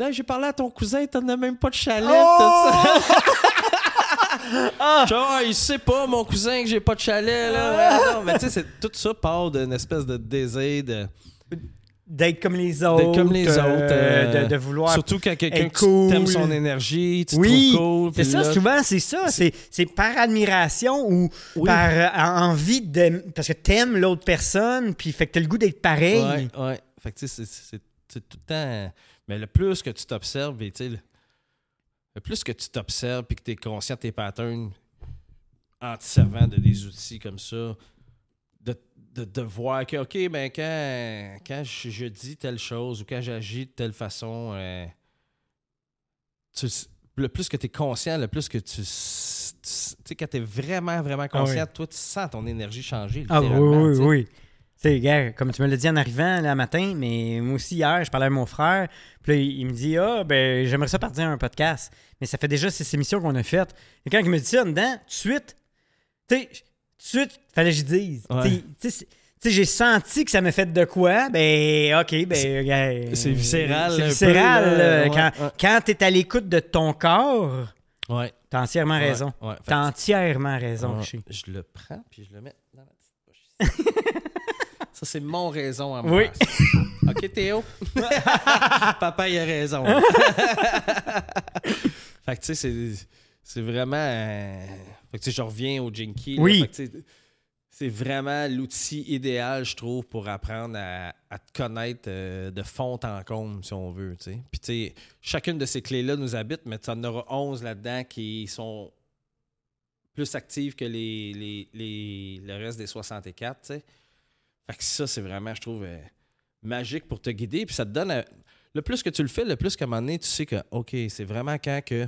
Hey, j'ai parlé à ton cousin, t'en as même pas de chalet, tout ça. Ah! Genre, Ah, il sait pas, mon cousin, que j'ai pas de chalet, là. Non, mais tu sais, tout ça part d'une espèce de désir de. D'être comme les autres. comme les euh, autres, euh, de, de vouloir. Surtout quand quelqu'un tu cool. son énergie, tu te oui, cool. c'est ça, là- souvent, c'est ça. C'est, par admiration ou Oui. par euh, en- envie de. Parce que t'aimes l'autre personne, puis fait que t'as le goût d'être pareil. Ouais, ouais. Fait que tu sais, c'est- tout le temps. Mais le plus que tu t'observes, et tu sais, le, le plus que tu t'observes puis que tu es conscient de tes patterns en te servant de des outils comme ça, de, de, voir que, OK, ben quand, quand je, je dis telle chose ou quand j'agis de telle façon, euh, tu- le plus que tu es conscient, le plus que tu. Tu sais, quand tu es vraiment, vraiment conscient, Ah oui. toi, tu sens ton énergie changer. Ah oui, oui, tu sais. oui. Tu sais, gars, comme tu me l'as dit en arrivant le matin, mais moi aussi hier, je parlais à mon frère, puis là, il me dit Ah, ben, j'aimerais ça partir à un podcast. Mais ça fait déjà six émissions qu'on a faites. Et quand il me dit ça en dedans, tout de suite, tu sais, tout de suite, fallait que je dise. Ouais. Tu sais, tu tu j'ai senti que ça m'a fait de quoi, ben, ok, ben, gars, c'est viscéral, C'est peu, viscéral, là. Ouais, quand, ouais. quand t'es à l'écoute de ton corps, Ouais. t'as entièrement Ouais, raison. T'as que- entièrement raison. Je le prends puis je le mets dans la petite poche. Ça, c'est mon raison à moi. Oui. OK, Théo? Papa, il a raison. fait que, tu sais, c'est, c'est vraiment... euh, Fait que, je reviens au Jinky. là. Oui. Fait que, c'est vraiment l'outil idéal, je trouve, pour apprendre à, à te connaître euh, de fond en comble, si on veut. Puis, chacune de ces clés-là nous habite, mais tu en auras 11 là-dedans qui sont plus actives que les, les, les- le reste des 64. tu sais. Fait que ça, c'est vraiment, je trouve, euh, magique pour te guider. Puis ça te donne. euh, le plus que tu le fais, le plus qu'à un moment donné, tu sais que, OK, c'est vraiment quand que.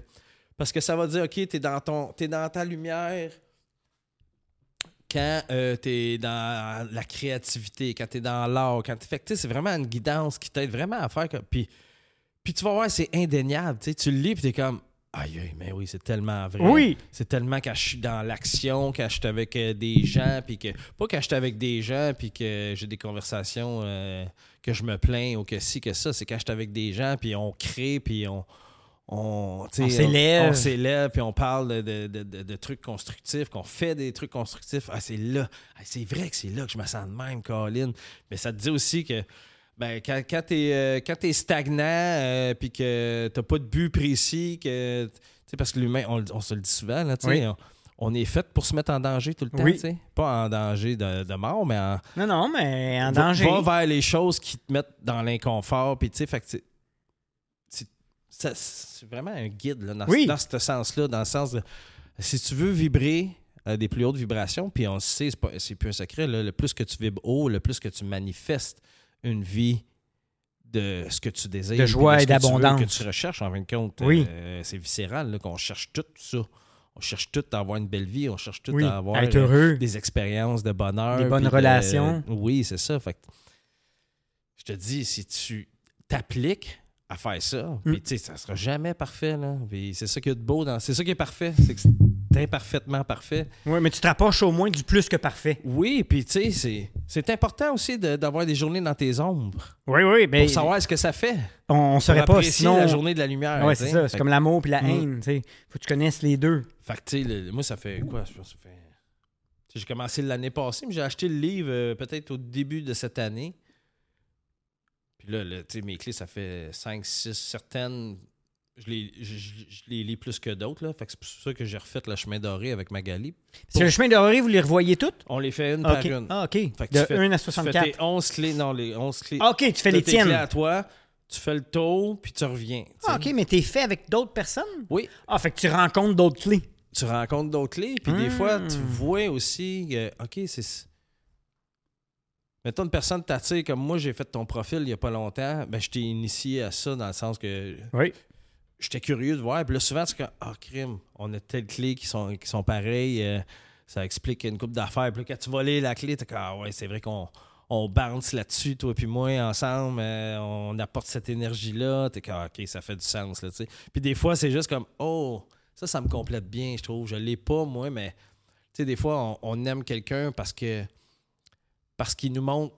Parce que ça va dire, OK, t'es dans, ton, t'es dans ta lumière quand euh, t'es dans la créativité, quand t'es dans l'art, quand t'es. Fait que, tu c'est vraiment une guidance qui t'aide vraiment à faire. Puis, puis tu vas voir, c'est indéniable. Tu tu le lis, puis t'es comme, Aïe, aïe, mais oui, c'est tellement vrai. Oui. C'est tellement quand je suis dans l'action, quand je suis avec euh, des gens, puis que. Pas quand je suis avec des gens, puis que j'ai des conversations, euh, que je me plains ou que si, que ça. C'est quand je suis avec des gens, puis on crée, puis on. On, s'élève. On, s'élève, puis on parle de, de- de- de- de trucs constructifs, qu'on fait des trucs constructifs. Ah, c'est là. Ah, c'est vrai que c'est là que je me sens de même, Colin. Mais ça te dit aussi que ben, quand, quand tu es, stagnant, euh, puis que tu pas de but précis, que, parce que l'humain, on, se le dit souvent, là, Oui. on, on est fait pour se mettre en danger tout le temps. Oui. Pas en danger de, de mort, mais en, Non, non, mais en va- danger. Va, vers les choses qui te mettent dans l'inconfort. Puis, tu sais, c'est- vraiment un guide là, dans, Oui. dans ce sens-là, dans le sens de si tu veux vibrer à des plus hautes vibrations, puis on le sait, c'est, pas, c'est plus un secret, là, le plus que tu vibres haut, le plus que tu manifestes une vie de ce que tu désires. De joie et d'abondance. Que tu recherches, en fin de compte. Oui. Euh, c'est viscéral qu'on cherche tout ça. On cherche tout à avoir une belle vie, on cherche tout oui, à avoir être euh, heureux. des expériences de bonheur. Des bonnes de- relations. oui, c'est ça. Fait que je te dis, si tu t'appliques à faire ça, Mm. puis tu sais, ça sera jamais parfait. Là. Puis c'est ça qui est de beau. dans- C'est ça qui est parfait. C'est que c'est imparfaitement parfait. Oui, mais tu te rapproches au moins du plus que parfait. Oui, puis tu sais, c'est- c'est important aussi de- d'avoir des journées dans tes ombres Oui, oui, mais pour savoir ce que ça fait. on, Pour saurait pas sinon. la journée de la lumière. Tu c'est ça. C'est comme l'amour puis la Mm. haine. tu sais. Faut que tu connaisses les deux. Fait que, tu sais, moi, ça fait quoi? Je pense ça fait. J'ai commencé l'année passée, mais j'ai acheté le livre euh, peut-être au début de cette année. Puis là, le- tu sais, mes clés, ça fait 5, 6, certaines. Je les, je, les lis plus que d'autres. là. Fait que c'est pour ça que j'ai refait le chemin doré avec Magali. C'est le chemin doré, vous les revoyez toutes? On les fait une OK. par une. Ah, OK. Fait que De tu fais- 1 à Tu fais 64. tes 11 clés. Non, les 11 clés. Ah, OK, tu fais les clés tiennes. à toi, tu fais le tour, puis tu reviens. tu. Ah, OK, mais t'es fait avec d'autres personnes? Oui. Ah, fait que tu rencontres d'autres clés. tu rencontres d'autres clés, puis des Hmm. fois, tu vois aussi OK, c'est. Mettons une personne t'attire comme moi, j'ai fait ton profil il n'y a pas longtemps, ben je t'ai initié à ça dans le sens que Oui. j'étais curieux de voir. Puis là, souvent, c'est comme, ah, crime, on a telles clés qui sont, qui sont pareilles, euh, ça explique une coupe d'affaires. Puis là, quand tu lire la clé, t'es comme, ah ouais, c'est vrai qu'on on bounce là-dessus, toi puis moi, ensemble, euh, on apporte cette énergie-là. T'es comme, ah, OK, ça fait du sens, là. Puis des fois, c'est juste comme, oh, ça, ça me complète bien, je trouve. Je l'ai pas, moi, mais, tu sais, des fois, on, on aime quelqu'un parce que, parce qu'il nous montre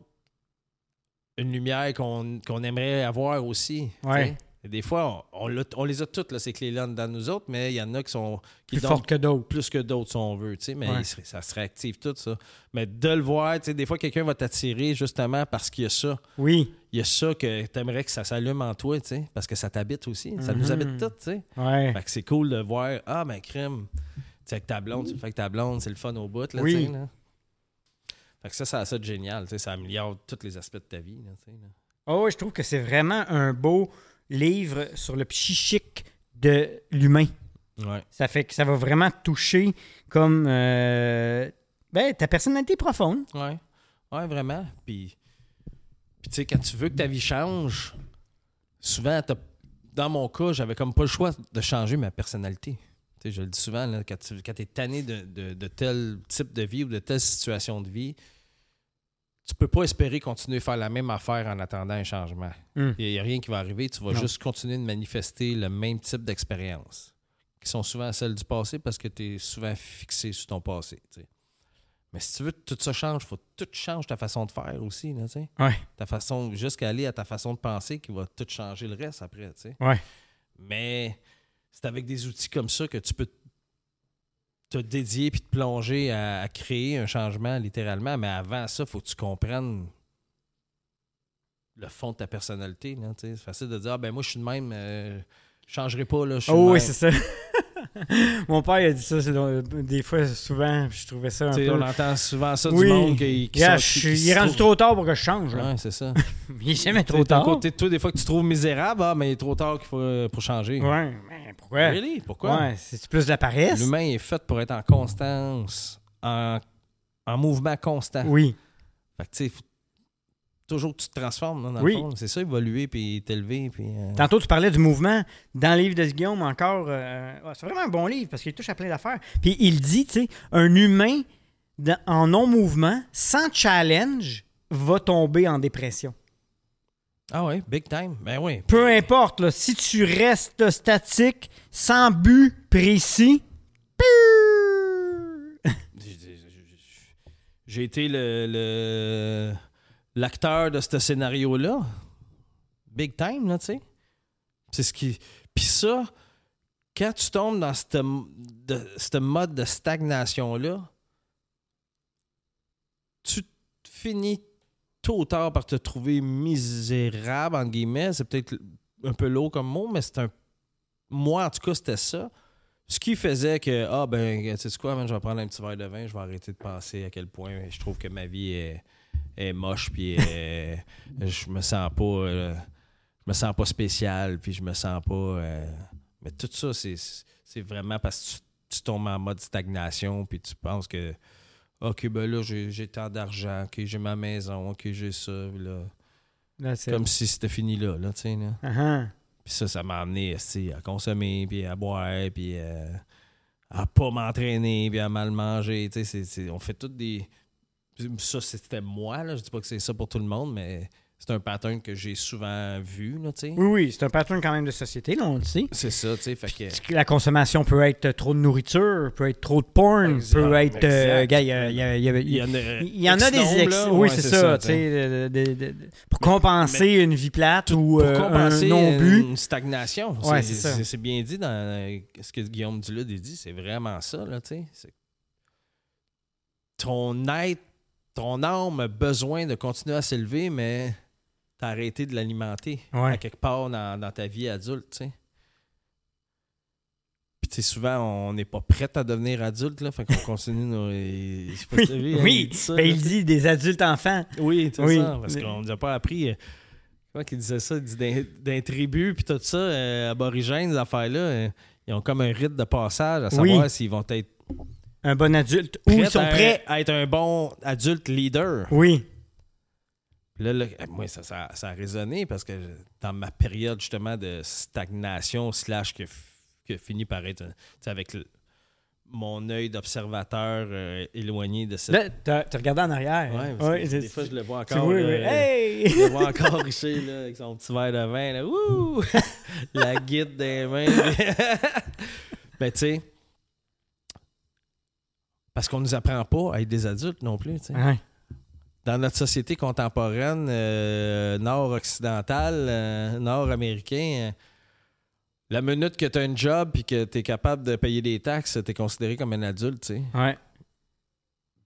une lumière qu'on aimerait avoir aussi. Ouais. des fois, on, on l'a- on les a toutes, là, ces clés-là, dans nous autres, mais il y en a qui sont qui Plus donnent forte que d'autres. plus que d'autres, si on veut, tu sais, mais Ouais. il serait- ça se réactive tout, ça. Mais de le voir, tu sais, des fois, quelqu'un va t'attirer justement parce qu'il y a ça. Oui. Il y a ça que tu aimerais que ça s'allume en toi, tu sais, parce que ça t'habite aussi. Ça nous Mhm. habite tous, tu sais. Ouais. Fait que c'est cool de voir, ah, ben, crime, tu sais, avec ta blonde, tu fais avec ta blonde, c'est le fun au bout, là, Oui. tu sais, là. Fait que ça, ça a ça de génial, ça améliore tous les aspects de ta vie, là. Oh, oui, je trouve que c'est vraiment un beau livre sur le psychique de l'humain. Ouais. Ça fait que ça va vraiment toucher comme euh, ben, ta personnalité profonde. Ouais. Ouais, vraiment. Puis, puis tu sais, quand tu veux que ta vie change, souvent, dans mon cas, j'avais comme pas le choix de changer ma personnalité. Je le dis souvent, là, quand tu es tanné de, de- de tel type de vie ou de telle situation de vie, tu peux pas espérer continuer à faire la même affaire en attendant un changement. Hmm. Il n'y a rien qui va arriver. Tu vas Non. juste continuer de manifester le même type d'expériences qui sont souvent celles du passé parce que tu es souvent fixé sur ton passé. Mais si tu veux que tout ça change, il faut que tout change ta façon de faire aussi. Là. Ouais. ta façon, jusqu'à aller à ta façon de penser qui va tout changer le reste après. Ouais. Mais c'est avec des outils comme ça que tu peux te dédier puis te plonger à, à créer un changement littéralement. Mais avant ça, faut que tu comprennes le fond de ta personnalité. C'est facile de dire ah, ben moi je suis de même, euh, je changerai pas. Là, je suis de Oh oui, c'est ça. Mon père il a dit ça des fois, souvent, je trouvais ça un peu... On entend souvent ça Oui. du monde qui, qui sont- il est rendu trop tard pour que je change. là. Ouais, c'est ça. Il est jamais trop tard. côté de toi, des fois que tu trouves misérable, ah, mais il est trop tard qu'il faut, euh, pour changer. Ouais, mais pourquoi? Really? Pourquoi? Ouais, c'est plus de la paresse? L'humain est fait pour être en constance, en, en mouvement constant. Oui. Fait que, tu sais, faut toujours que tu te transformes, là, dans Oui. le fond. C'est ça, évoluer, puis t'élever, puis... euh, Tantôt, tu parlais du mouvement. Dans le livre de Guillaume, encore, euh, c'est vraiment un bon livre parce qu'il touche à plein d'affaires. Puis il dit, tu sais, un humain dans- en non-mouvement, sans challenge, va tomber en dépression. Ah ouais, big time. Ben oui. Peu importe, là, si tu restes statique, sans but précis, J'ai été le, le- l'acteur de ce scénario-là. Big time, là, tu sais. C'est ce qui. Puis ça, quand tu tombes dans ce de, ce mode de stagnation-là, tu finis tôt ou tard par te trouver misérable, entre guillemets. C'est peut-être un peu lourd comme mot, mais c'est un. Moi, en tout cas, c'était ça. Ce qui faisait que, ah ben, tu sais quoi, man, je vais prendre un petit verre de vin, je vais arrêter de penser à quel point je trouve que ma vie est, est moche, puis est- je me sens pas. euh, je me sens pas spécial, puis je me sens pas. euh, mais tout ça, c'est, vraiment parce que tu, tu tombes en mode stagnation, puis tu penses que, OK, ben là, j'ai, tant d'argent, OK, j'ai ma maison, OK, j'ai ça, là. Comme si c'était fini là, là, tu sais, là. Ah. Puis ça, ça m'a amené à consommer, puis à boire, puis euh, à pas m'entraîner, puis à mal manger. Tu sais, on fait toutes des. Ça, c'était moi, là. Je dis pas que c'est ça pour tout le monde, mais c'est un pattern que j'ai souvent vu, là, tu sais. Oui, oui, c'est un pattern quand même de société, là, on le sait. C'est ça, tu sais. Que. La consommation peut être trop de nourriture, peut être trop de porn, Exact, peut être. euh, gars, il y a- il y a- il y a- Il y en a, il y en a des ex. là. Oui, Ouais, c'est ça. tu sais, de- de- de- de- pour compenser une vie plate ou Pour euh, compenser un non-but. une stagnation. Ouais, c'est, ça. bien dit dans euh, ce que Guillaume Dulude a dit. C'est vraiment ça, là, tu sais. C'est- Ton être, ton âme a besoin de continuer à s'élever, mais t'as arrêté de l'alimenter Ouais. à quelque part dans, dans ta vie adulte, tu sais. Puis, tu sais, souvent, on n'est pas prêt à devenir adulte, là. Fait qu'on continue nos. Vu, oui, il dit ça, ben, là, il dit des adultes enfants. Oui, c'est Oui. ça. Parce qu'on nous a pas appris. euh, Comment qu'il disait ça? Il dit d'un, d'un tribu, puis tout ça, euh, aborigènes, ces affaires-là, euh, ils ont comme un rite de passage à savoir Oui. s'ils vont être Un bon adulte. Ou ils sont à, prêts. à être un bon adulte leader. Oui. Là, là, euh, moi, ça, ça, ça a résonné parce que dans ma période justement de stagnation, slash, que, que fini par être, tu sais, avec le- mon œil d'observateur euh, éloigné de cette. Là, t'as t'as regardé en arrière. Ouais, parce Ouais, que des fois, je le vois tu encore. là, euh, Hey! Je le vois encore richer là, avec son petit verre de vin. Là. La guide des mains. ben, tu sais, parce qu'on nous apprend pas à être des adultes non plus. tu sais. Ouais. Dans notre société contemporaine, euh, nord-occidentale, euh, nord-américain, euh, la minute que tu as un job et que tu es capable de payer des taxes, tu es considéré comme un adulte. tu sais. Ouais.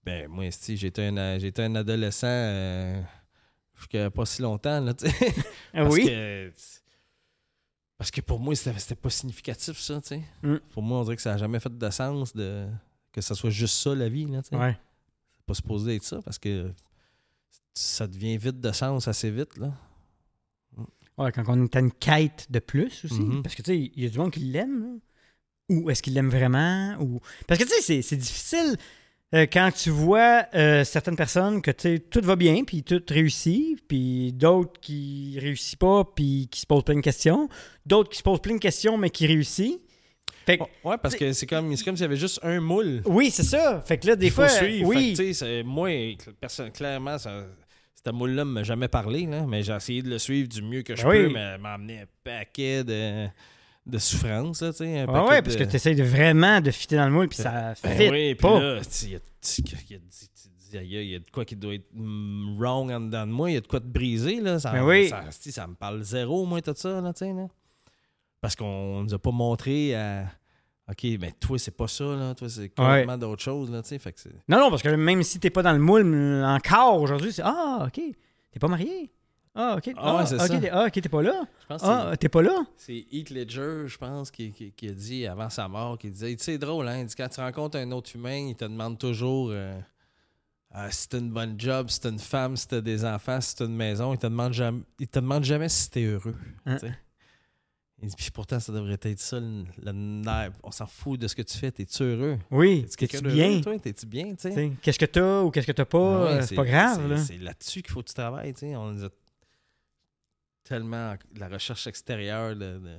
Ben, moi, si j'étais un, j'étais un adolescent jusqu'à pas si longtemps. Là. Ah Parce oui? que, parce que pour moi, c'était c'était pas significatif, ça, tu sais. Mm. Pour moi, on dirait que ça n'a jamais fait de sens de, que ça soit juste ça, la vie, là. Ouais. C'est pas supposé être ça, parce que ça devient vite de sens assez vite, là. Ouais, quand on est à une quête de plus aussi. Mhm. Parce que, tu sais, il y a du monde qui l'aime. Ou est-ce qu'il l'aime vraiment? Ou... Parce que, tu sais, c'est- difficile euh, quand tu vois euh, certaines personnes que, tu sais, tout va bien, puis tout réussit, puis d'autres qui réussissent pas, puis qui se posent plein de questions. D'autres qui se posent plein de questions, mais qui réussissent. Fait que, Ouais, parce que c'est comme, c'est comme s'il y avait juste un moule. oui, c'est ça. Fait que là, des Il faut fois, suivre. oui. Fait que, moi, personne, clairement, ça, ce moule-là ne m'a jamais parlé, là, mais j'ai essayé de le suivre du mieux que je Ben peux, mais elle m'a amené un paquet de, de souffrances, là, tu sais. un Ouais, parce que tu essaies de vraiment de fitter dans le moule, puis ça Ben fit oui, puis là, il y a, y a- te y a de quoi qui doit être mm, wrong en dedans de moi, il y a de quoi de brisé, là. Ça, Ben oui. ça, me parle zéro, moi, tout ça, là, tu sais, là. Parce qu'on nous a pas montré à... OK, mais toi, c'est pas ça, là. Toi, c'est complètement d'autres choses, là, tu sais. Fait que c'est... Non, non, parce que même si t'es pas dans le moule euh, encore aujourd'hui, c'est Ah, ok, t'es pas marié. Ah, ok. Ah ouais, c'est ok, ça. t'es- ah, ok, t'es pas là. Je pense que Ah, t'es pas là. c'est Heath Ledger, je pense, qui, qui- qui a dit avant sa mort, qui disait, tu sais, c'est drôle, hein, il dit, quand tu rencontres un autre humain, il te demande toujours euh, euh, si t'as une bonne job, si t'as une femme, si t'as des enfants, si t'as une maison, il te demande jamais, il te demande jamais si t'es heureux. Hein. Il dit, puis pourtant, ça devrait être ça, le, le nerf. On s'en fout de ce que tu fais, t'es-tu heureux? Oui, T'es-tu bien? T'es-tu bien, tu sais? Qu'est-ce que t'as ou qu'est-ce que t'as pas, ouais, euh, c'est pas grave. là. C'est là-dessus qu'il faut que tu travailles, tu sais. On nous a tellement la recherche extérieure de, de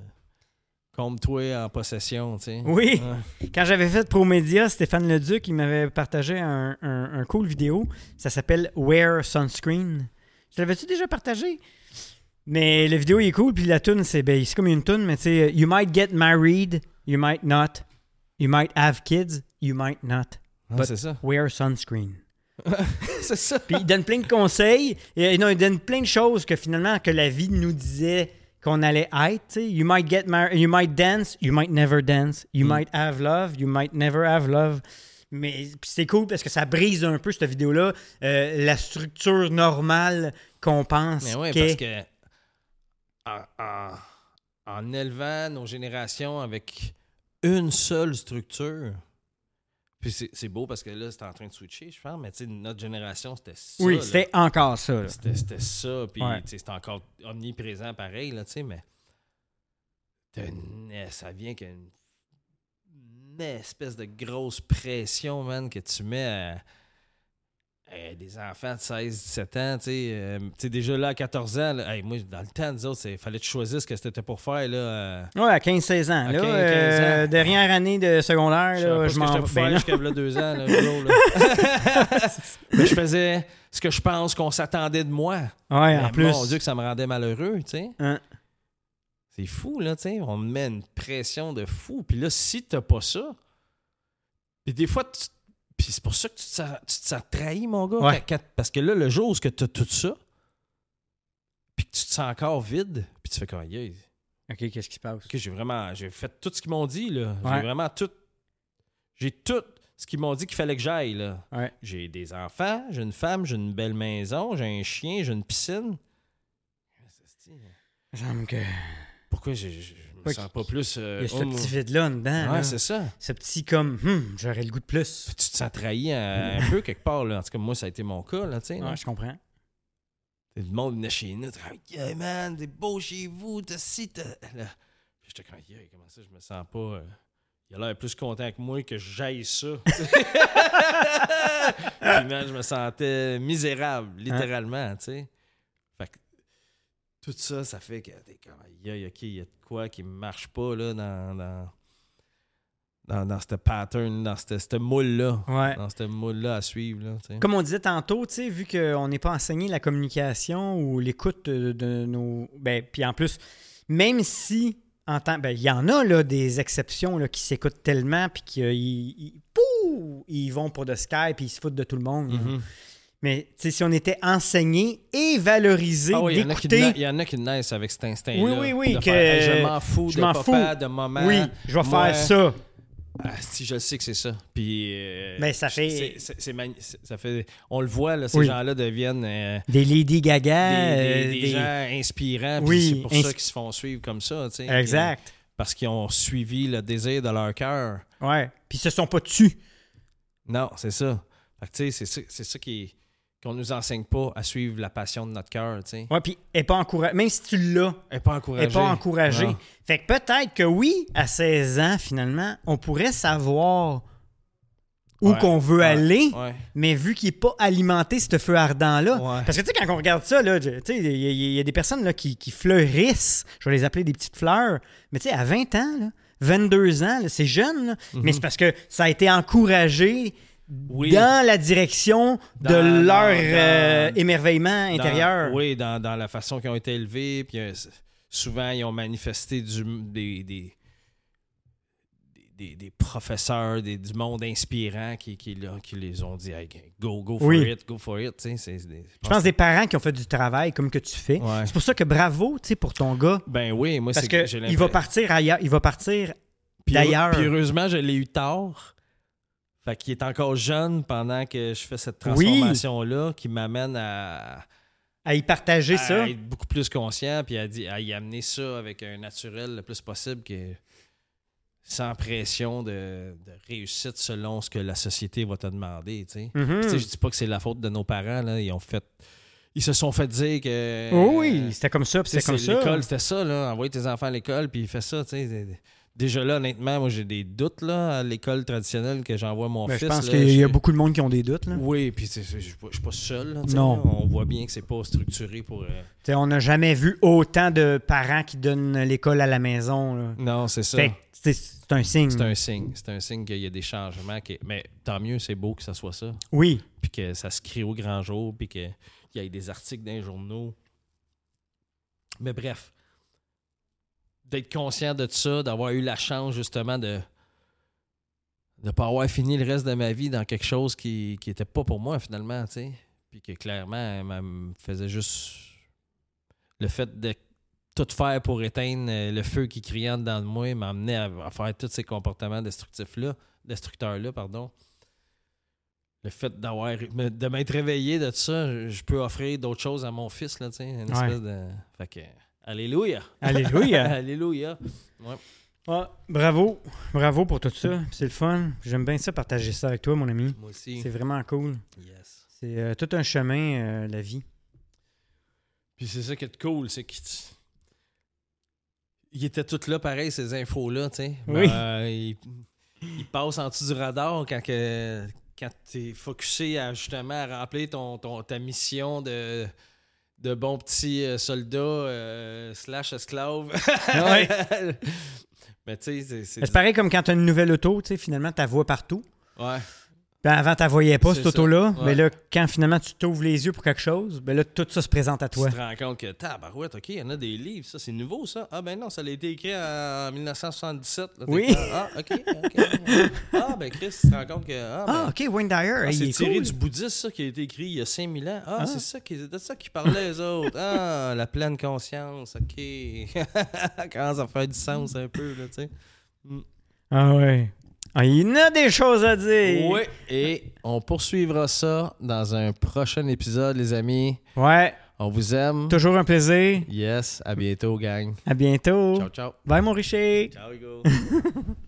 comme toi en possession, tu sais. Oui. Ouais. Quand j'avais fait ProMédia, Stéphane Leduc, il m'avait partagé un, un- un cool vidéo. Ça s'appelle Wear Sunscreen. Je l'avais-tu déjà partagé? Mais la vidéo il est cool, puis la tune c'est ben, c'est comme une tune, mais tu sais, you might get married, you might not, you might have kids, you might not. Ah, But- ça. Wear sunscreen. c'est ça. Puis il donne plein de conseils, et, non, il donne plein de choses que finalement que la vie nous disait qu'on allait être. tu sais. You might get married, you might dance, you might never dance, you Mm. might have love, you might never have love. Mais c'est cool parce que ça brise un peu cette vidéo-là, euh, la structure normale qu'on pense Mais parce que en, en- en élevant nos générations avec une seule structure, puis c'est c'est beau parce que là, c'est en train de switcher, je pense, mais tu sais, notre génération, c'était ça. Oui, c'était encore ça. C'était ça, puis Ouais. c'était encore omniprésent pareil, là, tu sais, mais une- ça vient qu'une une espèce de grosse pression, man, que tu mets à, à des enfants de 16, 17 ans, tu sais, euh, tu sais, déjà là, à 14 ans, là, hey, moi, dans le temps, nous autres, il fallait que tu choisisses ce que c'était pour faire, là. euh, Ouais, à 15-16 ans. À là, 15, 15 euh, ans. dernière année de secondaire, je là, je m'en ben jusqu'à deux ans, là, gros, là. Mais je faisais ce que je pense qu'on s'attendait de moi. Ouais, en plus. Mon Dieu, que ça me rendait malheureux, tu sais. Hein. C'est fou, là, tu sais. On me met une pression de fou. Puis là, si t'as pas ça, puis des fois, tu- puis c'est pour ça que tu te sens, tu te sens trahi, mon gars. Ouais. quand- quand- parce que là, le jour où tu as tout ça, puis que tu te sens encore vide, puis tu fais comme, aïe, OK, qu'est-ce qui se passe? ok, j'ai vraiment, j'ai fait tout ce qu'ils m'ont dit, là. Ouais. J'ai vraiment tout, j'ai tout ce qu'ils m'ont dit qu'il fallait que j'aille, là. Ouais. J'ai des enfants, j'ai une femme, j'ai une belle maison, j'ai un chien, j'ai une piscine. Il me semble que. Pourquoi me Ouais, sens pas plus. euh, Il y a ce oh, petit vide-là en dedans. Ouais, c'est ça. Ce petit comme, hum, j'aurais le goût de plus. Puis tu te sens trahi un, un peu quelque part. Là. En tout cas, moi, ça a été mon cas. Là, tu sais, là. Ouais, je comprends. Le monde venait chez nous. t'es Yeah, man, c'est beau chez vous. T'as ci, t'as. J'étais comme, yeah, comment ça, je me sens pas. euh, Il a l'air plus content que moi que j'aille ça. Puis, man, je me sentais misérable, littéralement, tu sais. Tout ça, ça fait que t'es comme, aïe, ok, il y a de quoi qui marche pas, là, dans. dans dans, dans ce pattern, dans ce moule-là. Ouais. Dans ce moule-là à suivre. Là. Comme on disait tantôt, tu sais, vu qu'on n'est pas enseigné la communication ou l'écoute de, de nos. Ben, puis en plus, même si en temps. Ben, il y en a là, des exceptions là, qui s'écoutent tellement, puis qu'ils ils, pouh, ils vont pour de Skype, puis ils se foutent de tout le monde. Mais si on était enseigné et valorisé Ah oui, il y en a qui d'écouter. na- il y en a qui naissent avec cet instinct-là. Oui, oui, oui, de que faire, je m'en fous je de papa, de maman. Oui, je vais moi, faire ça. Ah, si je le sais que c'est ça. Puis euh, Ben, ça fait- ça fait on le voit là, ces Oui. gens-là deviennent euh, Des Lady Gaga. des- euh, des des- gens inspirants. Oui, c'est pour ins- ça qu'ils se font suivre comme ça, tu sais. Exact. Parce qu'ils ont suivi le désir de leur cœur. Ouais. Puis ils se sont pas tus. Non, c'est ça. Fait que, tu sais, c'est ça, c'est ça qui qu'on nous enseigne pas à suivre la passion de notre cœur, tu sais. Ouais, puis elle est pas encouragée. Même si tu l'as, Elle est pas elle encouragée. n'est pas encouragée. Non. Fait que peut-être que oui, à 16 ans, finalement, on pourrait savoir où Ouais, qu'on veut ouais, aller, ouais. mais vu qu'il n'est pas alimenté, ce feu ardent-là. Parce que tu sais, quand on regarde ça, il y, a- il y a des personnes là, qui, qui fleurissent, je vais les appeler des petites fleurs, mais tu sais, à 20 ans, là, 22 ans, c'est jeune, là, Mhm. mais c'est parce que ça a été encouragé Oui. dans la direction de leur dans- euh, dans- émerveillement intérieur. oui, dans, dans la façon qu'ils ont été élevés. Puis euh, souvent, ils ont manifesté du, des, des, des, professeurs des- du monde inspirant qui, qui, là, qui les ont dit Hey, go, go for Oui. it, go for it. Je pense des parents qui ont fait du travail comme que tu fais. Ouais. C'est pour ça que bravo, pour ton gars. Ben oui, moi, Parce c'est que il va partir ailleurs. Il va partir d'ailleurs. Puis heureusement, je l'ai eu tard. Fait qu'il est encore jeune pendant que je fais cette Oui. transformation-là qui m'amène à, à y partager à ça. être beaucoup plus conscient puis à, à y amener ça avec un naturel le plus possible que sans pression de, de réussite selon ce que la société va te demander. tu sais. Mhm. Tu sais, Je dis pas que c'est la faute de nos parents. Là. Ils ont fait. Ils se sont fait dire que. Oh oui, c'était comme ça, puis c'était comme ça. L'école, c'était ça, là. Envoyer tes enfants à l'école, puis il fait ça, tu sais. Déjà là, honnêtement, moi, j'ai des doutes, là, à l'école traditionnelle que j'envoie mon Ben, fils. je pense qu'il y a beaucoup de monde qui ont des doutes. là. Oui, puis je suis pas- je suis pas seul, là, Non. là. On voit bien que c'est pas structuré pour... euh, on n'a jamais vu autant de parents qui donnent l'école à la maison. là. Non, c'est ça. C'est un signe. C'est un signe. C'est un signe qu'il y a des changements. qui- Mais tant mieux, c'est beau que ça soit ça. Oui. Puis que ça se crie au grand jour, puis qu'il y ait des articles dans les journaux. Mais bref, d'être conscient de ça, d'avoir eu la chance justement de ne pas avoir fini le reste de ma vie dans quelque chose qui n'était pas pour moi finalement, tu sais. Puis que clairement, elle me faisait juste le fait de tout faire pour éteindre euh, le feu qui criait dans de moi m'amenait à, à faire tous ces comportements destructifs-là, destructeurs-là, pardon. Le fait d'avoir de m'être réveillé de ça, je peux offrir d'autres choses à mon fils, là, tu sais. Une Ouais. espèce de. Fait que. Alléluia! Alléluia. Alléluia! Ouais. Ah, bravo. Bravo pour tout ça. C'est le fun. J'aime bien ça, partager ça avec toi, mon ami. Moi aussi. C'est vraiment cool. Yes. C'est euh, tout un chemin, euh, la vie. Puis c'est ça qui est cool, c'est qu'il il était tout là pareil, ces infos-là, tu sais. Oui. Ben, il, il passe en dessous du radar quand, que, quand t'es focusé à justement à remplir ton, ton- ta mission de, de bon petit euh, soldat euh, slash esclave. Ouais. Mais tu sais, c'est- c'est... Pareil comme quand tu as une nouvelle auto, tu sais, finalement, tu vois partout. Ouais. Ben, avant, tu voyais pas, cette auto-là. Mais là, quand finalement tu t'ouvres les yeux pour quelque chose, ben là, tout ça se présente à toi. Tu te rends compte que, tabarouette, OK, il y en a des livres, ça, c'est nouveau, ça. Ah, ben non, ça a été écrit en 1977. là, Oui. Ah, OK, OK. ah, ben Chris, tu te rends compte que. Ah, ben, Ah, OK, Wayne Dyer, ah, c'est est tiré cool. du bouddhisme, ça, qui a été écrit il y a 5000 ans. Ah, Ah. c'est ça qui, de ça qu'ils parlaient, les autres. Ah, la pleine conscience, OK. Commence à faire du sens un peu, là, tu sais. Ah ouais. Ah, il y en a des choses à dire. Oui, et on poursuivra ça dans un prochain épisode, les amis. Ouais. On vous aime. Toujours un plaisir. Yes, à bientôt, gang. À bientôt. Ciao, ciao. Bye, mon Richer. Ciao, Hugo.